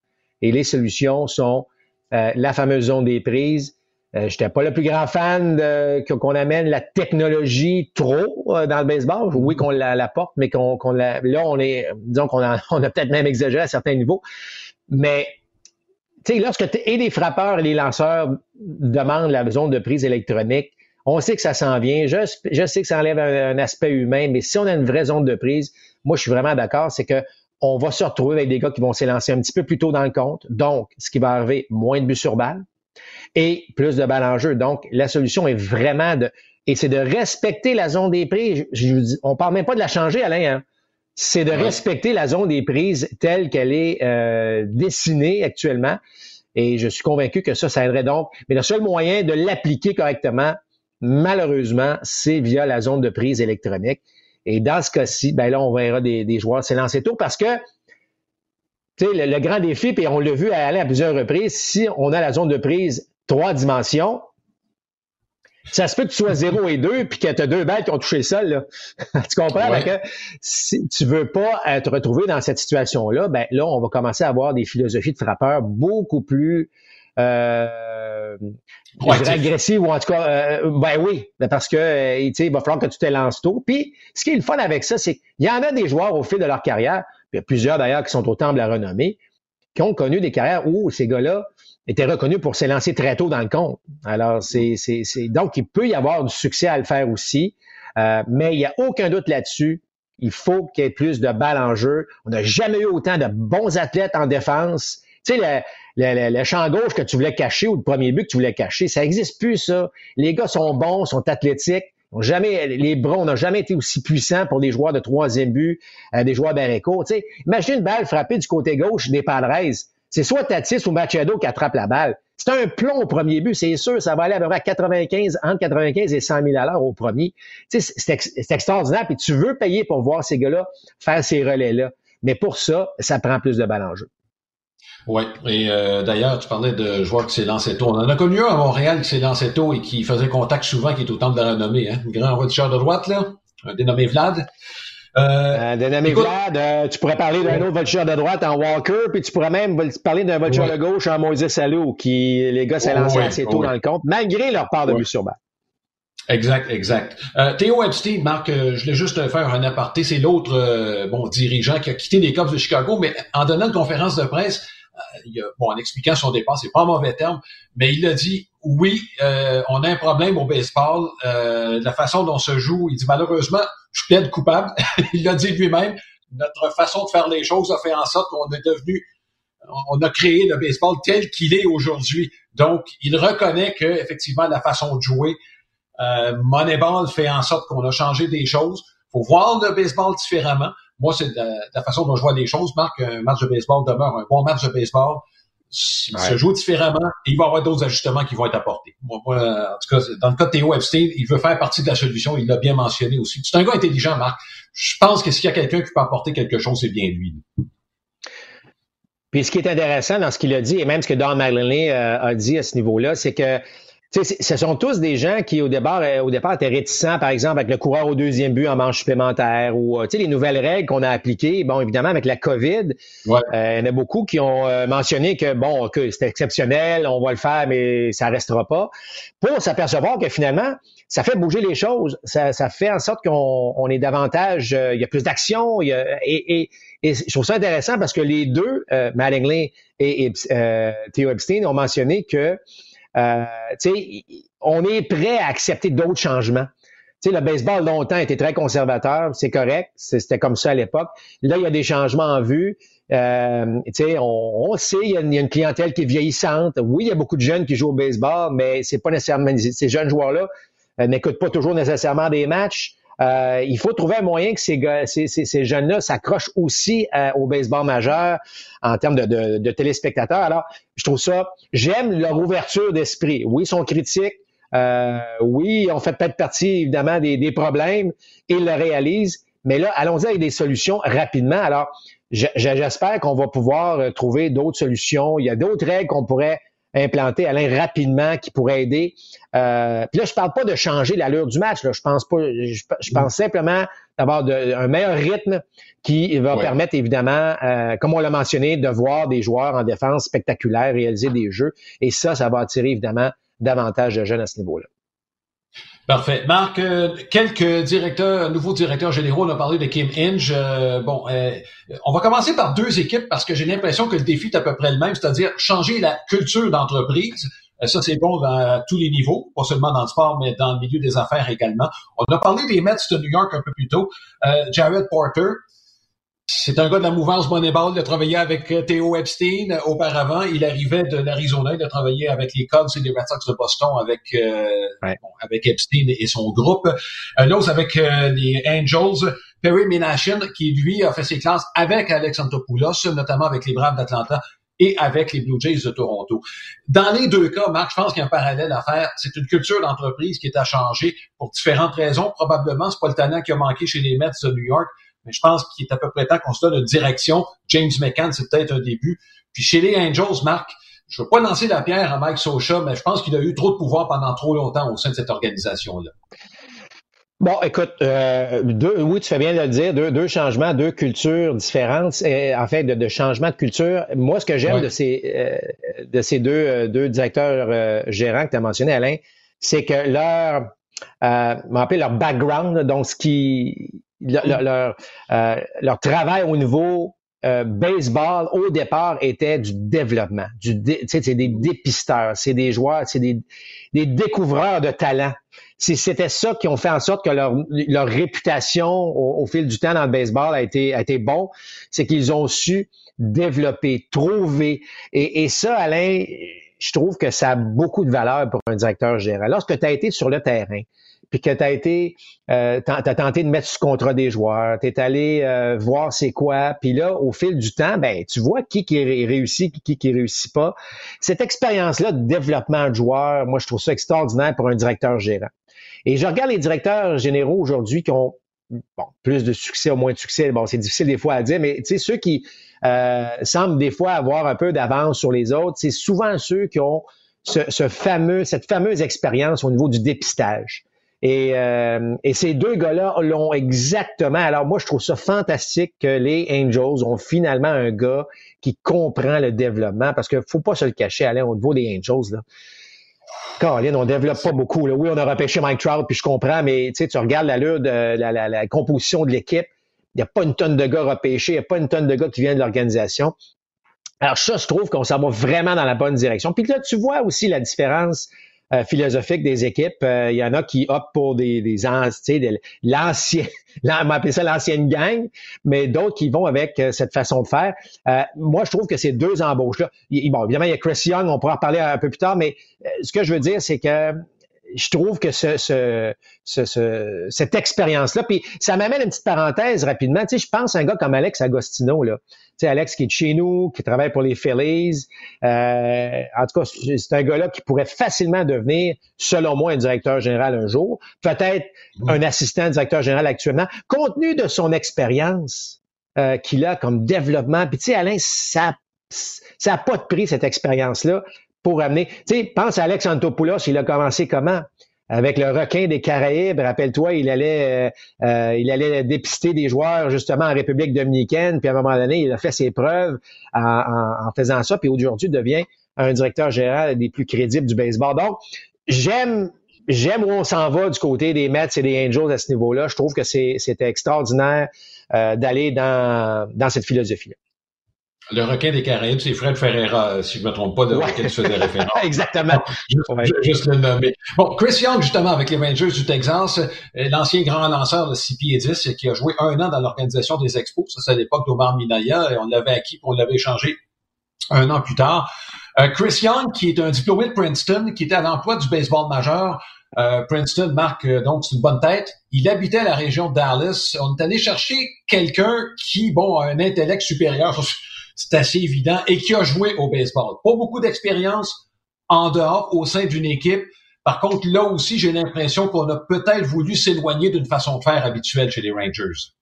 Et les solutions sont la fameuse zone des prises, euh, J'étais pas le plus grand fan de, qu'on amène la technologie trop euh, dans le baseball. Oui, qu'on la, porte, mais qu'on, qu'on la, là, on est, disons qu'on a, (laughs) on a peut-être même exagéré à certains niveaux. Mais, tu sais, lorsque et les frappeurs et les lanceurs demandent la zone de prise électronique, on sait que ça s'en vient. Je, je sais que ça enlève un, aspect humain, mais si on a une vraie zone de prise, moi, je suis vraiment d'accord, c'est que on va se retrouver avec des gars qui vont s'élancer un petit peu plus tôt dans le compte. Donc, ce qui va arriver, moins de buts sur balle et plus de balles en jeu. Donc, la solution est vraiment de, et c'est de respecter la zone des prises. Je, dis, on parle même pas de la changer, Alain. Hein? C'est de respecter la zone des prises telle qu'elle est euh, dessinée actuellement. Et je suis convaincu que ça, ça aiderait donc. Mais le seul moyen de l'appliquer correctement, malheureusement, c'est via la zone de prise électronique. Et dans ce cas-ci, ben là, on verra des, des joueurs s'élancer tôt parce que tu sais, le, grand défi, puis on l'a vu aller à plusieurs reprises, si on a la zone de prise trois dimensions, ça se peut que tu sois 0 et 2 puis que tu as deux balles qui ont touché le sol. Là. (laughs) tu comprends? Que si tu veux pas te retrouver dans cette situation-là, ben là, on va commencer à avoir des philosophies de frappeurs beaucoup plus euh, agressives ou en tout cas, euh, ben oui, ben parce que euh, il va falloir que tu te lances tôt. Puis, ce qui est le fun avec ça, c'est qu'il y en a des joueurs au fil de leur carrière, il y a plusieurs d'ailleurs qui sont au temple de la renommée, qui ont connu des carrières où ces gars-là était reconnu pour s'élancer très tôt dans le compte. Alors, c'est, c'est, c'est, donc, il peut y avoir du succès à le faire aussi, euh, mais il n'y a aucun doute là-dessus. Il faut qu'il y ait plus de balles en jeu. On n'a jamais eu autant de bons athlètes en défense. Tu sais, le, le, le, champ gauche que tu voulais cacher ou le premier but que tu voulais cacher, ça n'existe plus, ça. Les gars sont bons, sont athlétiques. Jamais, les bras, n'ont jamais été aussi puissants pour des joueurs de troisième but, euh, des joueurs d'arrêt court. Imagine une balle frappée du côté gauche des Padres c'est soit Tatis ou Machado qui attrape la balle. C'est un plomb au premier but, c'est sûr, ça va aller à peu près 95, entre 95 et 100 000 à l'heure au premier. Tu sais, c'est extraordinaire, puis tu veux payer pour voir ces gars-là faire ces relais-là. Mais pour ça, ça prend plus de balles en jeu. Oui, et euh, d'ailleurs, tu parlais de joueurs qui s'est lancé tôt. On en a connu un à Montréal qui s'est lancé tôt et qui faisait contact souvent, qui est au temps de la renommée. Hein? Un grand voiture de droite, là, un dénommé Vlad. Euh, euh Vlad, euh, tu pourrais parler d'un autre voltigeur de droite en Walker, puis tu pourrais même parler d'un voltigeur de gauche en Moïse Salou, qui les gars s'est lancé assez tôt dans le compte, malgré leur part de but sur balle. Exact, exact. Euh, Théo Epstein, Marc, je voulais juste faire un aparté. C'est l'autre bon dirigeant qui a quitté les Cubs de Chicago, mais en donnant une conférence de presse, il a, bon, en expliquant son départ, c'est pas un mauvais terme, mais il a dit oui, on a un problème au baseball, la façon dont se joue. Il dit malheureusement, je plaide coupable. (laughs) il l'a dit lui-même. Notre façon de faire les choses a fait en sorte qu'on est devenu, on a créé le baseball tel qu'il est aujourd'hui. Donc, il reconnaît que effectivement la façon de jouer, euh, Moneyball fait en sorte qu'on a changé des choses. Faut voir le baseball différemment. Moi, c'est la, façon dont je vois les choses. Marc, un match de baseball demeure un bon match de baseball il se joue différemment et il va y avoir d'autres ajustements qui vont être apportés. Moi, en tout cas, dans le cas de Théo Epstein, il veut faire partie de la solution, il l'a bien mentionné aussi. C'est un gars intelligent, Marc. Je pense que s'il y a quelqu'un qui peut apporter quelque chose, c'est bien lui. Puis ce qui est intéressant dans ce qu'il a dit, et même ce que Don Malinley euh, a dit à ce niveau-là, c'est que ce sont tous des gens qui, au départ, euh, au départ, étaient réticents, par exemple, avec le coureur au deuxième but en manche supplémentaire ou euh, les nouvelles règles qu'on a appliquées. Bon, évidemment, avec la COVID, euh, il y en a beaucoup qui ont mentionné que, bon, que c'était exceptionnel, on va le faire, mais ça restera pas. Pour s'apercevoir que finalement, ça fait bouger les choses. Ça, ça fait en sorte qu'on on est davantage, il y a plus d'action. Et, et, et, je trouve ça intéressant parce que les deux, euh, Mattingly et, et Theo Epstein, ont mentionné que euh, on est prêt à accepter d'autres changements. le baseball longtemps était très conservateur, c'est correct, c'était comme ça à l'époque. Là, il y a des changements en vue. Euh, on, on sait, il y, a une, clientèle qui est vieillissante. Oui, il y a beaucoup de jeunes qui jouent au baseball, mais c'est pas nécessairement ces jeunes joueurs-là euh, n'écoutent pas toujours nécessairement des matchs. Euh, il faut trouver un moyen que ces, ces, ces, jeunes-là s'accrochent aussi euh, au baseball majeur en termes de, de, téléspectateurs. Alors, je trouve ça, j'aime leur ouverture d'esprit. Oui, ils sont critiques. Euh, oui, on fait peut-être partie, évidemment, des, des problèmes. Ils le réalisent. Mais là, allons-y avec des solutions rapidement. Alors, j'espère qu'on va pouvoir trouver d'autres solutions. Il y a d'autres règles qu'on pourrait implanter Alain rapidement qui pourrait aider. Euh, puis là, je parle pas de changer l'allure du match. Là. Je pense pas. Je, pense simplement d'avoir un meilleur rythme qui va permettre évidemment, euh, comme on l'a mentionné, de voir des joueurs en défense spectaculaires réaliser des jeux. Et ça, ça va attirer évidemment davantage de jeunes à ce niveau-là. Parfait. Marc, euh, quelques directeurs, nouveaux directeurs généraux, on a parlé de Kim Inge. Euh, bon, euh, on va commencer par deux équipes parce que j'ai l'impression que le défi est à peu près le même, c'est-à-dire changer la culture d'entreprise. ça, c'est bon à tous les niveaux, pas seulement dans le sport, mais dans le milieu des affaires également. On a parlé des Mets de New York un peu plus tôt. Jared Porter, c'est un gars de la mouvance Moneyball. Il a travaillé avec euh, Theo Epstein euh, auparavant. Il arrivait de l'Arizona. Il a travaillé avec les Cubs et les Red Sox de Boston avec, euh, avec Epstein et son groupe. Un autre avec les Angels. Perry Minashin, qui lui a fait ses classes avec Alex Antopoulos, notamment avec les Braves d'Atlanta. et avec les Blue Jays de Toronto. Dans les deux cas, Marc, je pense qu'il y a un parallèle à faire. C'est une culture d'entreprise qui est à changer pour différentes raisons. Probablement, c'est pas le talent qui a manqué chez les Mets de New York, mais je pense qu'il est à peu près temps qu'on se donne une direction. James McCann, c'est peut-être un début. Puis chez les Angels, Marc, je veux pas lancer la pierre à Mike Socha, mais je pense qu'il a eu trop de pouvoir pendant trop longtemps au sein de cette organisation-là. Bon, écoute, euh, deux, oui, tu fais bien de le dire, deux, deux changements, deux cultures différentes, et, en fait, de, de changement de culture. Moi, ce que j'aime de ces euh, de ces deux, euh, deux directeurs gérants que tu as mentionné, Alain, c'est que leur euh, leur background, donc ce qui leur, leur, leur travail au niveau euh, baseball, au départ, était du développement. Du c'est des dépisteurs, c'est des joueurs, c'est des, des découvreurs de talent. C'était ça qui ont fait en sorte que leur, leur réputation au, fil du temps dans le baseball a été, a été bon. C'est qu'ils ont su développer, trouver. Et, et ça, Alain, je trouve que ça a beaucoup de valeur pour un directeur général. Lorsque tu as été sur le terrain, puis que tu as été, euh, as tenté de mettre sous contrat des joueurs, tu es allé euh, voir c'est quoi, puis là, au fil du temps, ben tu vois qui qui réussit, qui qui réussit pas. Cette expérience-là de développement de joueurs, moi, je trouve ça extraordinaire pour un directeur gérant. Et je regarde les directeurs généraux aujourd'hui qui ont bon, plus de succès ou moins de succès. Bon, c'est difficile des fois à dire, mais tu sais, ceux qui euh, semblent des fois avoir un peu d'avance sur les autres, c'est souvent ceux qui ont ce, ce fameux, cette fameuse expérience au niveau du dépistage. Et, euh, et ces deux gars-là l'ont exactement. Alors moi, je trouve ça fantastique que les Angels ont finalement un gars qui comprend le développement parce qu'il faut pas se le cacher, aller au niveau des Angels. Là. Caroline, on développe pas beaucoup. Là. Oui, on a repêché Mike Trout, puis je comprends, mais tu regardes l'allure de la composition de l'équipe. Il n'y a pas une tonne de gars repêchés, il n'y a pas une tonne de gars qui viennent de l'organisation. Alors ça, je trouve qu'on s'en va vraiment dans la bonne direction. Puis là, tu vois aussi la différence euh, philosophique des équipes. Euh, il y en a qui optent pour des, des, anciens, l'ancien, (laughs) on va appeler ça l'ancienne gang, mais d'autres qui vont avec euh, cette façon de faire. moi, je trouve que ces deux embauches-là, bon, évidemment, il y a Chris Young, on pourra en parler un peu plus tard, mais ce que je veux dire, c'est que je trouve que ce, ce, ce, cette expérience-là, puis ça m'amène une petite parenthèse rapidement. Tu sais, je pense à un gars comme Alex Agostino, là. Tu sais, Alex qui est de chez nous, qui travaille pour les Phillies. Euh, en tout cas, c'est un gars-là qui pourrait facilement devenir, selon moi, un directeur général un jour. Peut-être un assistant directeur général actuellement. Compte tenu de son expérience euh, qu'il a comme développement, puis tu sais, Alain, ça ça n'a pas de prix, cette expérience-là pour amener. Tu sais, pense à Alex Antopoulos, il a commencé comment? Avec le requin des Caraïbes, rappelle-toi, il allait, euh, euh, il allait dépister des joueurs justement en République dominicaine, puis à un moment donné, il a fait ses preuves en, faisant ça, puis aujourd'hui devient un directeur général des plus crédibles du baseball. Donc, j'aime j'aime où on s'en va du côté des Mets et des Angels à ce niveau-là. Je trouve que c'était extraordinaire euh, d'aller dans, dans cette philosophie-là. Le requin des Caraïbes, c'est Fred Ferreira, si je ne me trompe pas, de lequel tu faisais référence. Exactement. Juste, le nommer. Bon, Chris Young, justement, avec les Rangers du Texas, euh, l'ancien grand lanceur de 6 pieds 10, qui a joué un an dans l'organisation des Expos. Ça, c'est à l'époque d'Omar Minaya, et on l'avait acquis, on l'avait échangé un an plus tard. Euh, Chris Young, qui est un diplômé de Princeton, qui était à l'emploi du baseball majeur. Euh, Princeton marque donc c'est une bonne tête. Il habitait la région de Dallas. On est allé chercher quelqu'un qui, bon, a un intellect supérieur c'est assez évident, et qui a joué au baseball. Pas beaucoup d'expérience en dehors, au sein d'une équipe. Par contre, là aussi, j'ai l'impression qu'on a peut-être voulu s'éloigner d'une façon de faire habituelle chez les Rangers.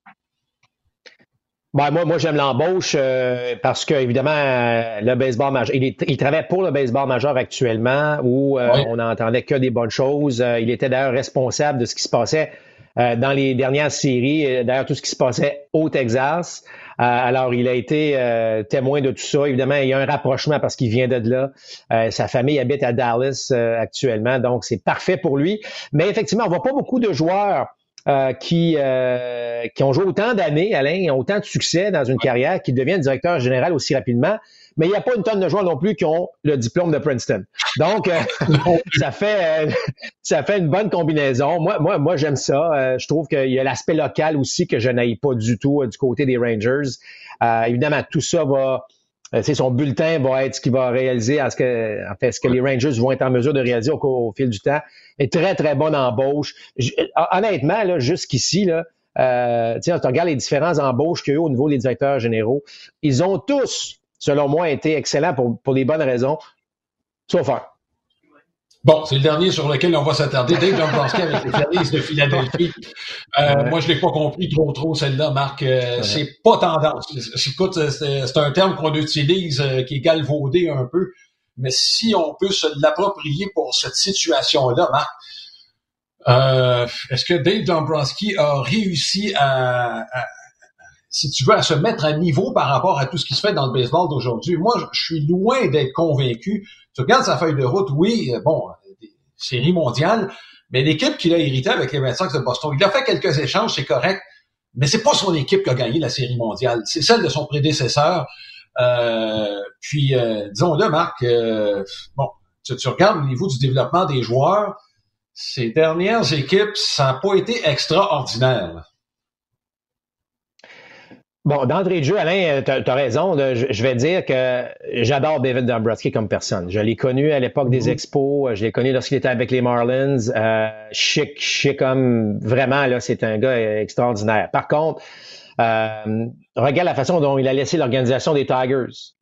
Ben, moi, moi j'aime l'embauche euh, parce que évidemment euh, le baseball majeur, il, il, travaille pour le baseball majeur actuellement où euh, on n'entendait que des bonnes choses. il était d'ailleurs responsable de ce qui se passait dans les dernières séries, d'ailleurs tout ce qui se passait au Texas. Euh, alors, il a été euh, témoin de tout ça. Évidemment, il y a un rapprochement parce qu'il vient de là. Euh, sa famille habite à Dallas actuellement, donc c'est parfait pour lui. Mais effectivement, on voit pas beaucoup de joueurs qui, qui ont joué autant d'années, Alain, ont autant de succès dans une carrière, qui deviennent directeur général aussi rapidement mais il n'y a pas une tonne de joueurs non plus qui ont le diplôme de Princeton. Donc, euh, (laughs) ça fait euh, ça fait une bonne combinaison. Moi, moi, moi j'aime ça. Euh, je trouve qu'il y a l'aspect local aussi que je n'aille pas du tout du côté des Rangers. évidemment, tout ça va c'est son bulletin va être ce qu'il va réaliser, en, ce que, en fait, ce que les Rangers vont être en mesure de réaliser au, fil du temps. Et très, très bonne embauche. honnêtement, là, jusqu'ici, là, euh, tu regardes les différents embauches qu'il y a eu au niveau des directeurs généraux. Ils ont tous selon moi, a été excellent pour, pour les bonnes raisons. So far. Bon, c'est le dernier sur lequel on va s'attarder. Dave Dombrowski avec les Phillies de Philadelphie. Euh, moi, je l'ai pas compris trop trop celle-là, Marc. Euh, c'est pas tendance. Écoute, c'est un terme qu'on utilise euh, qui est galvaudé un peu. Mais si on peut se l'approprier pour cette situation-là, Marc, euh, est-ce que Dave Dombrowski a réussi à, si tu veux, à se mettre à niveau par rapport à tout ce qui se fait dans le baseball d'aujourd'hui? Moi, je suis loin d'être convaincu tu regardes sa feuille de route, oui, euh, bon, série mondiale, mais l'équipe qu'il a héritée avec les Red Sox de Boston, il a fait quelques échanges, c'est correct, mais c'est pas son équipe qui a gagné la série mondiale, c'est celle de son prédécesseur. Euh, puis, euh, disons-le, Marc, bon, tu, tu, regardes au niveau du développement des joueurs, ces dernières équipes, ça n'a pas été extraordinaire. Bon, d'entrée de jeu, Alain, tu as, raison. je, vais dire que j'adore David Dombrowski comme personne. Je l'ai connu à l'époque des mm-hmm. expos. Je l'ai connu lorsqu'il était avec les Marlins. Euh, chic, chic comme vraiment, là, c'est un gars extraordinaire. Par contre, euh, regarde la façon dont il a laissé l'organisation des Tigers.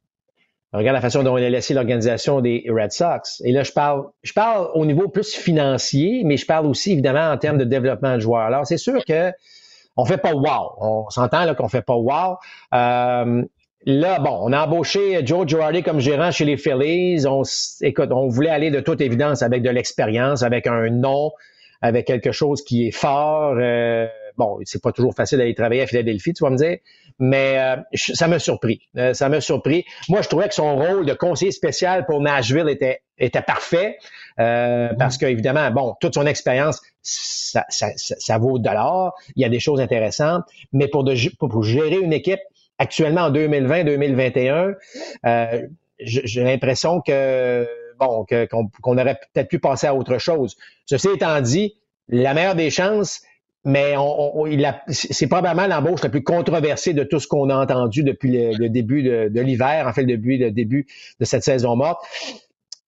Regarde la façon dont il a laissé l'organisation des Red Sox. Et là, je parle, je parle au niveau plus financier, mais je parle aussi évidemment en termes de développement de joueurs. Alors, c'est sûr que on fait pas wow. On s'entend là qu'on fait pas wow. Euh, là, bon, on a embauché Joe Girardi comme gérant chez les Phillies. On, écoute, on voulait aller de toute évidence avec de l'expérience, avec un nom, avec quelque chose qui est fort. Euh, bon, c'est pas toujours facile d'aller travailler à Philadelphie, tu vas me dire, mais euh, ça m'a surpris. Euh, ça m'a surpris. Moi, je trouvais que son rôle de conseiller spécial pour Nashville était, était parfait. Euh, parce qu'évidemment, bon, toute son expérience, ça, ça, ça, vaut de l'or. Il y a des choses intéressantes. Mais pour, de, pour, gérer une équipe actuellement en 2020-2021, euh, j'ai l'impression que bon, qu'on aurait peut-être pu passer à autre chose. Ceci étant dit, la meilleure des chances, mais on, c'est probablement l'embauche la plus controversée de tout ce qu'on a entendu depuis le, début de, de l'hiver, en fait, depuis le début de cette saison morte.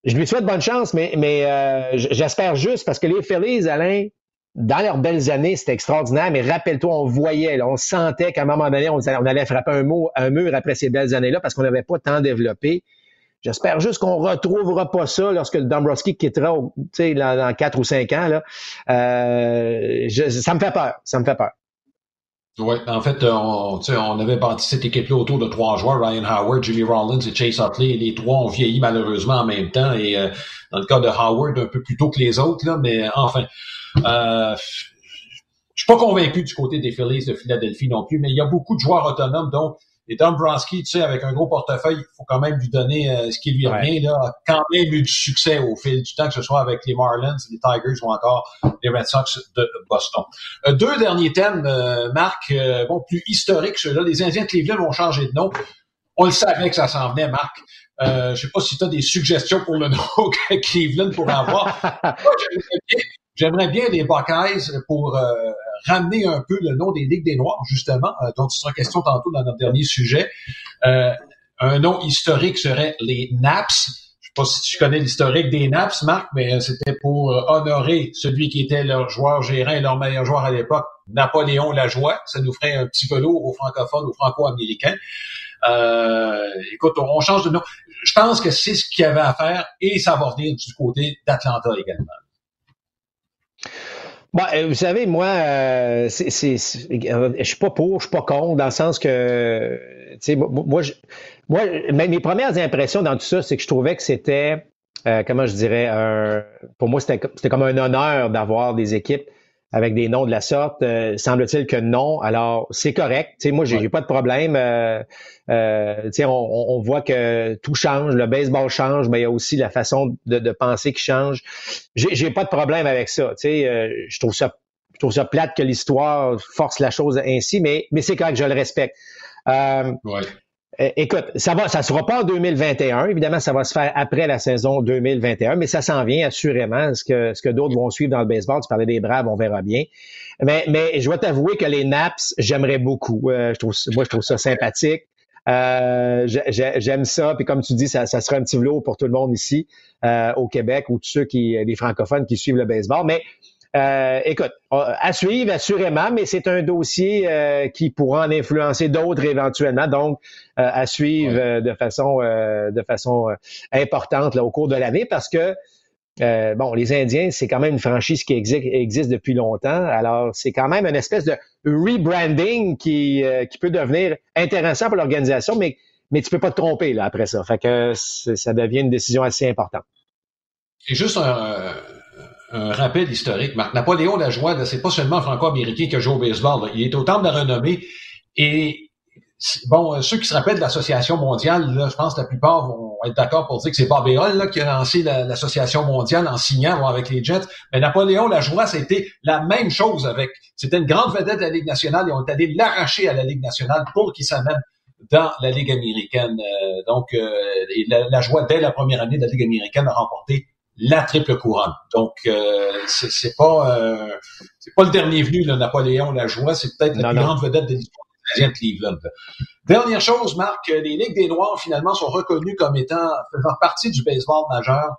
Je lui souhaite bonne chance, mais, euh, j'espère juste parce que les Phillies, Alain, dans leurs belles années, c'était extraordinaire, mais rappelle-toi, on voyait, on sentait qu'à un moment donné, on, allait frapper un, mot, un mur après ces belles années-là parce qu'on n'avait pas tant développé. J'espère juste qu'on retrouvera pas ça lorsque le Dombrowski quittera, tu dans, dans quatre ou cinq ans. Là. Euh, ça me fait peur. Ça me fait peur. Oui, en fait, euh, on, on avait bâti cette équipe-là autour de trois joueurs, Ryan Howard, Jimmy Rollins et Chase Utley. Les trois ont vieilli malheureusement en même temps. Et euh, dans le cas de Howard, un peu plus tôt que les autres, là, mais enfin. Euh, je suis pas convaincu du côté des Phillies de Philadelphie non plus, mais il y a beaucoup de joueurs autonomes, donc et Dombrowski, tu sais, avec un gros portefeuille, il faut quand même lui donner euh, ce qui lui revient. Là, a quand même eu du succès au fil du temps, que ce soit avec les Marlins, les Tigers ou encore les Red Sox de Boston. Euh, deux derniers thèmes, euh, Marc, bon, plus historiques, ceux-là. Les Indiens de Cleveland ont changé de nom. On le savait que ça s'en venait, Marc. Euh, je sais pas si tu as des suggestions pour le nom (laughs) que Cleveland pourrait avoir. J'aimerais bien, bien, les Buckeyes pour ramener un peu le nom des Ligues des Noirs, justement, euh, dont il sera question tantôt dans notre dernier sujet. Euh, un nom historique serait les Naps. Je sais pas si tu connais l'historique des Naps, Marc, mais euh, c'était pour honorer celui qui était leur joueur gérant et leur meilleur joueur à l'époque, Napoléon Lajoie. Ça nous ferait un petit velours aux francophones, aux franco-américains. écoute, on change de nom. Je pense que c'est ce qu'il y avait à faire et ça va venir du côté d'Atlanta également. Bon, euh, vous savez, moi, euh, je suis pas pour, je suis pas contre, dans le sens que, tu sais, moi, moi, mes premières impressions dans tout ça, c'est que je trouvais que c'était, euh, comment je dirais, un, pour moi, c'était, c'était comme un honneur d'avoir des équipes avec des noms de la sorte? Euh, semble-t-il que non. Alors, c'est correct. sais, moi, j'ai pas de problème. Euh, euh, on, on, voit que tout change, le baseball change, mais il y a aussi la façon de, de penser qui change. J'ai pas de problème avec ça. Euh, je trouve ça je trouve ça plate que l'histoire force la chose ainsi, mais, mais c'est correct, je le respecte. Euh, ouais. Euh, écoute, ça va, ça sera pas en 2021. Évidemment, ça va se faire après la saison 2021, mais ça s'en vient assurément. Ce que, ce que d'autres vont suivre dans le baseball, tu parlais des Braves, on verra bien. Mais, mais je dois t'avouer que les Naps, j'aimerais beaucoup. Euh, je trouve, moi, je trouve ça sympathique. Euh, j'aime ça. Puis comme tu dis, ça, ça sera un petit velours pour tout le monde ici au Québec ou tous ceux qui, les francophones qui suivent le baseball. Mais euh, écoute, à suivre assurément, mais c'est un dossier euh, qui pourra en influencer d'autres éventuellement, donc à suivre de façon de façon importante là, au cours de l'année parce que bon, les Indiens, c'est quand même une franchise qui existe depuis longtemps. Alors, c'est quand même une espèce de rebranding qui, qui peut devenir intéressant pour l'organisation, mais mais tu peux pas te tromper là après ça. Fait que ça devient une décision assez importante. C'est juste un, un, rappel historique. Marc Napoléon Lajoie, c'est pas seulement franco-américain qui a joué au baseball. Il est au temple de la renommée. Et bon, euh, ceux qui se rappellent de l'Association mondiale, là, je pense que la plupart vont être d'accord pour dire que c'est Bob là, qui a lancé l'Association mondiale en signant avec les Jets. Mais Napoléon Lajoie, c'était la même chose avec. C'était une grande vedette de la Ligue nationale et on est allé l'arracher à la Ligue nationale pour qu'il s'amène dans la Ligue américaine. Euh, donc, euh, la, la, joie dès la première année de la Ligue américaine a remporté la triple couronne. Donc, euh, c'est pas c'est pas le dernier venu, le Napoléon la joie, c'est peut-être la plus grande vedette de l'histoire de Cleveland. Dernière chose, Marc, les Ligues des Noirs finalement sont reconnues comme étant faisant partie du baseball majeur.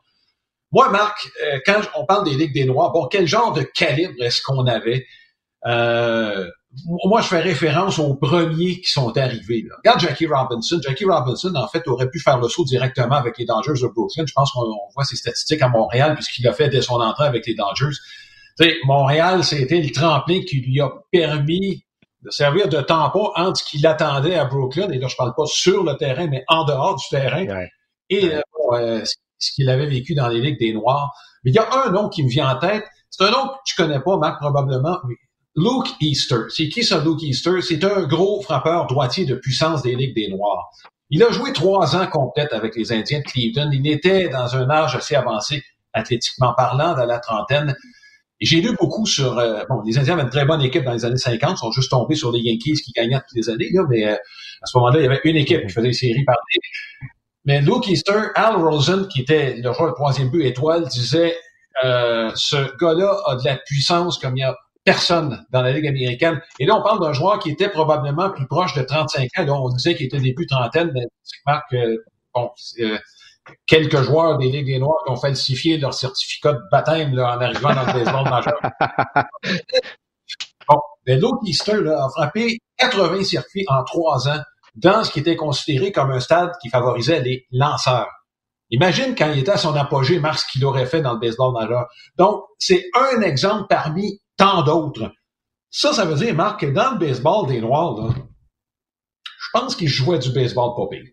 Moi, Marc, quand on parle des Ligues des Noirs, bon, quel genre de calibre est-ce qu'on avait? Euh, moi, je fais référence aux premiers qui sont arrivés. Là. Regarde Jackie Robinson. Jackie Robinson, en fait, aurait pu faire le saut directement avec les Dangers de Brooklyn. Je pense qu'on voit ses statistiques à Montréal puisqu'il a fait dès son entrée avec les Dangers. sais, Montréal, c'était le tremplin qui lui a permis de servir de tampon entre ce qu'il attendait à Brooklyn, et là, je parle pas sur le terrain, mais en dehors du terrain, et euh, ce qu'il avait vécu dans les Ligues des Noirs. Mais il y a un nom qui me vient en tête. C'est un nom que tu connais pas, Marc, probablement. Luke Easter. C'est qui ça, Luke Easter? C'est un gros frappeur droitier de puissance des Ligues des Noirs. Il a joué trois ans complètes avec les Indiens de Cleveland. Il était dans un âge assez avancé, athlétiquement parlant, dans la trentaine. J'ai lu beaucoup sur... Euh, bon, les Indiens avaient une très bonne équipe dans les années 50, ils sont juste tombés sur les Yankees qui gagnaient toutes les années, là, mais euh, à ce moment-là, il y avait une équipe qui faisait des séries par Mais Luke Easter, Al Rosen, qui était le joueur de troisième but étoile, disait euh, ce gars-là a de la puissance comme il y a personne dans la Ligue américaine. Et là, on parle d'un joueur qui était probablement plus proche de 35 ans. Là, on disait qu'il était début trentaine, mais Marc, euh, bon, euh, quelques joueurs des Ligues des Noirs qui ont falsifié leur certificat de baptême là, en arrivant dans le baseball majeur. (laughs) Bon, mais l'autre Easter là, a frappé 80 circuits en trois ans dans ce qui était considéré comme un stade qui favorisait les lanceurs. Imagine quand il était à son apogée, Marc, ce qu'il aurait fait dans le baseball majeur. Donc, c'est un exemple parmi tant d'autres. Ça, ça veut dire, Marc, que dans le baseball des Noirs, là, je pense qu'ils jouaient du baseball pas pire.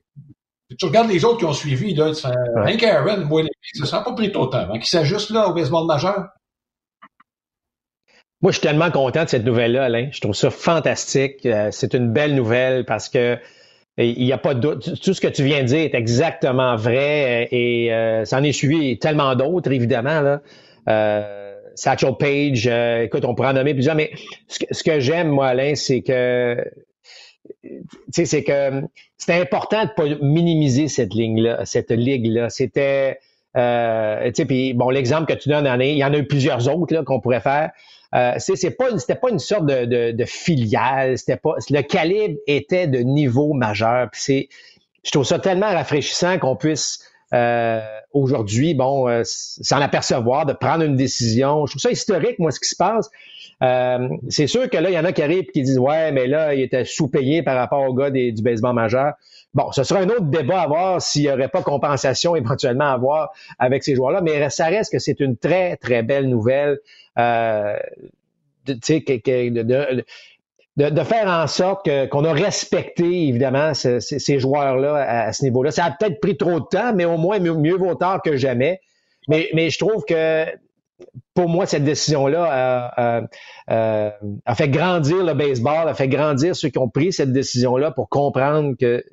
Tu regardes les autres qui ont suivi, là, tu fais, Hank Aaron, moi, ça n'a pas pris trop de temps, hein, qui s'ajuste là au baseball majeur. Moi, je suis tellement content de cette nouvelle-là, Alain. Je trouve ça fantastique. Euh, c'est une belle nouvelle parce que il n'y a pas de doute. Tout ce que tu viens de dire est exactement vrai euh, et euh, ça en est suivi tellement d'autres, évidemment. Là. Euh, Satchel Page, euh, écoute, on pourrait en nommer plusieurs, mais ce que, j'aime, moi, Alain, c'est que c'est que c'était important de pas minimiser cette ligne-là, cette ligue-là. C'était euh, puis bon, l'exemple que tu donnes, il y en a eu plusieurs autres qu'on pourrait faire. Euh, c'est pas, c'était pas une sorte de, de, de filiale. C'était pas, le calibre était de niveau majeur. C'est, je trouve ça tellement rafraîchissant qu'on puisse euh, aujourd'hui, bon, euh, s'en apercevoir, de prendre une décision. Je trouve ça historique, moi, ce qui se passe. Euh, c'est sûr que là, il y en a qui arrivent et qui disent Ouais, mais là, il était sous-payé par rapport au gars du baseball majeur. Bon, ce sera un autre débat à voir s'il n'y aurait pas compensation éventuellement à avoir avec ces joueurs-là, mais ça reste que c'est une très, très belle nouvelle. Euh, de, de, de, faire en sorte qu'on a respecté, évidemment, ces joueurs-là à, ce niveau-là. Ça a peut-être pris trop de temps, mais au moins, mieux, vaut tard que jamais. Mais, mais je trouve que pour moi, cette décision-là a, fait grandir le baseball, a fait grandir ceux qui ont pris cette décision-là pour comprendre que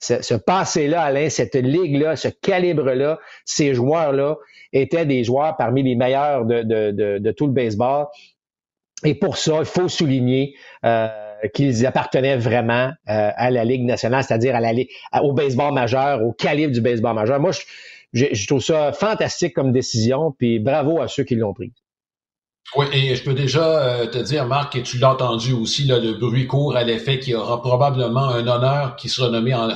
ce, passé-là, Alain, cette ligue-là, ce calibre-là, ces joueurs-là étaient des joueurs parmi les meilleurs de, de, de tout le baseball. Et pour ça, il faut souligner euh, qu'ils appartenaient vraiment euh, à la Ligue nationale, c'est-à-dire à la au baseball majeur, au calibre du baseball majeur. Moi, je, trouve ça fantastique comme décision, puis bravo à ceux qui l'ont pris. Oui, et je peux déjà euh, te dire, Marc, et tu l'as entendu aussi, là, le bruit court à l'effet qu'il y aura probablement un honneur qui sera nommé en,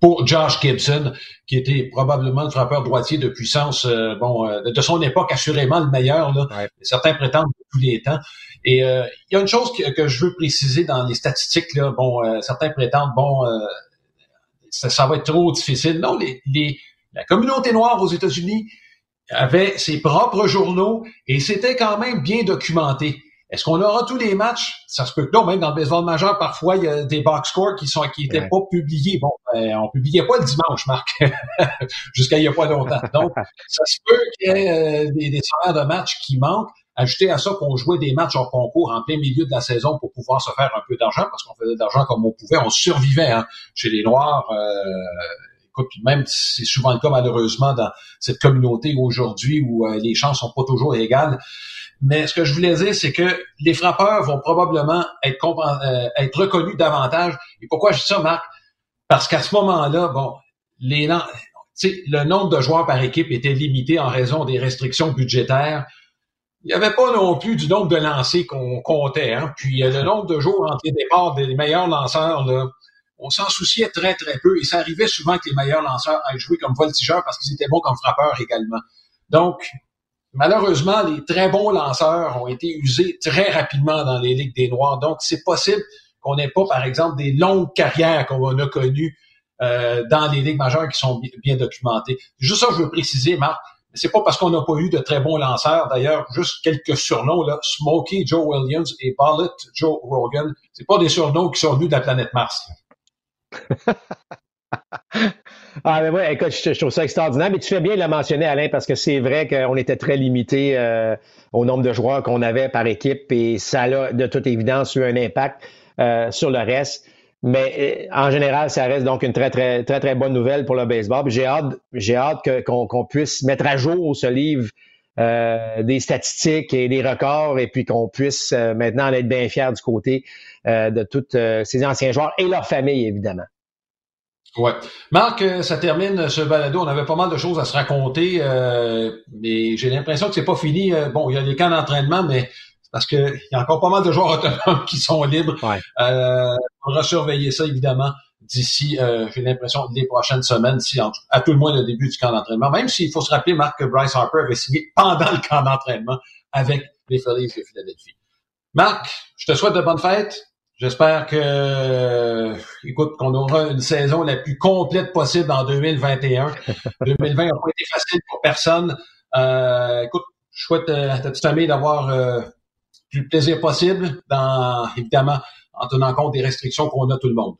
pour Josh Gibson, qui était probablement le frappeur droitier de puissance, euh, bon, euh, de son époque, assurément le meilleur, là. Certains prétendent de tous les temps. Et euh, il y a une chose que, je veux préciser dans les statistiques, là. Bon, certains prétendent, bon, ça, va être trop difficile. Non, les, les, la communauté noire aux États-Unis avait ses propres journaux et c'était quand même bien documenté. Est-ce qu'on aura tous les matchs? Ça se peut que non, même dans le baseball majeur, parfois, il y a des box scores qui sont qui étaient pas publiés. Bon, ben, on publiait pas le dimanche, Marc, (laughs) jusqu'à il y a pas longtemps. (laughs) Donc, ça se peut qu'il y ait euh, des, des de matchs qui manquent. Ajouter à ça qu'on jouait des matchs en concours en plein milieu de la saison pour pouvoir se faire un peu d'argent, parce qu'on faisait de l'argent comme on pouvait, on survivait hein, chez les Noirs. Euh, écoute, même c'est souvent le cas malheureusement dans cette communauté aujourd'hui où euh, les chances sont pas toujours égales. Mais ce que je voulais dire, c'est que les frappeurs vont probablement être, euh, reconnus davantage. Et pourquoi je dis ça, Marc? Parce qu'à ce moment-là, bon, les, le nombre de joueurs par équipe était limité en raison des restrictions budgétaires. Il n'y avait pas non plus du nombre de lancers qu'on comptait. Hein? Puis le nombre de jours entre les départs des meilleurs lanceurs, là, on s'en souciait très, très peu. Et ça arrivait souvent que les meilleurs lanceurs aient joué comme voltigeurs parce qu'ils étaient bons comme frappeurs également. Donc, Malheureusement, les très bons lanceurs ont été usés très rapidement dans les ligues des Noirs. Donc, c'est possible qu'on n'ait pas, par exemple, des longues carrières qu'on a connues euh, dans les ligues majeures qui sont bien documentées. Juste ça, je veux préciser, Marc. C'est pas parce qu'on n'a pas eu de très bons lanceurs. D'ailleurs, juste quelques surnoms là, Smokey Joe Williams et Bullet Joe Rogan. C'est pas des surnoms qui sont venus de la planète Mars. Ah, mais ouais, écoute, je, trouve ça extraordinaire, mais tu fais bien de le mentionner, Alain, parce que c'est vrai qu'on était très limité euh, au nombre de joueurs qu'on avait par équipe et ça a de toute évidence eu un impact euh, sur le reste. Mais euh, en général, ça reste donc une très, très, très, très bonne nouvelle pour le baseball. J'ai hâte, j'ai hâte qu'on puisse mettre à jour ce livre des statistiques et des records et puis qu'on puisse maintenant être bien fiers du côté de tous ces anciens joueurs et leurs familles, évidemment. Ouais. Marc, euh, ça termine ce balado. On avait pas mal de choses à se raconter, euh, mais j'ai l'impression que c'est pas fini. Euh, bon, il y a des camps d'entraînement, mais parce qu'il y a encore pas mal de joueurs autonomes (laughs) qui sont libres. Ouais. on va surveiller ça, évidemment, d'ici, j'ai l'impression, les prochaines semaines, si à tout le moins le début du camp d'entraînement. Même s'il faut se rappeler, Marc, que Bryce Harper avait signé pendant le camp d'entraînement avec les Phillies de Philadelphie. Marc, je te souhaite de bonnes fêtes. J'espère que, écoute, qu'on aura une saison la plus complète possible en 2021. 2020 (laughs) n'a pas été facile pour personne. Euh, écoute, je souhaite à ta petite famille d'avoir euh, plaisir possible, dans, évidemment, en tenant compte des restrictions qu'on a tout le monde.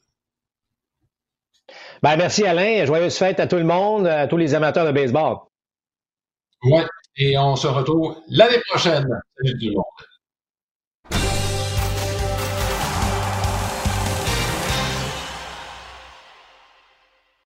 Ben, merci Alain. Joyeuse fête à tout le monde, à tous les amateurs de baseball. Oui, et on se retrouve l'année prochaine. Salut tout le monde.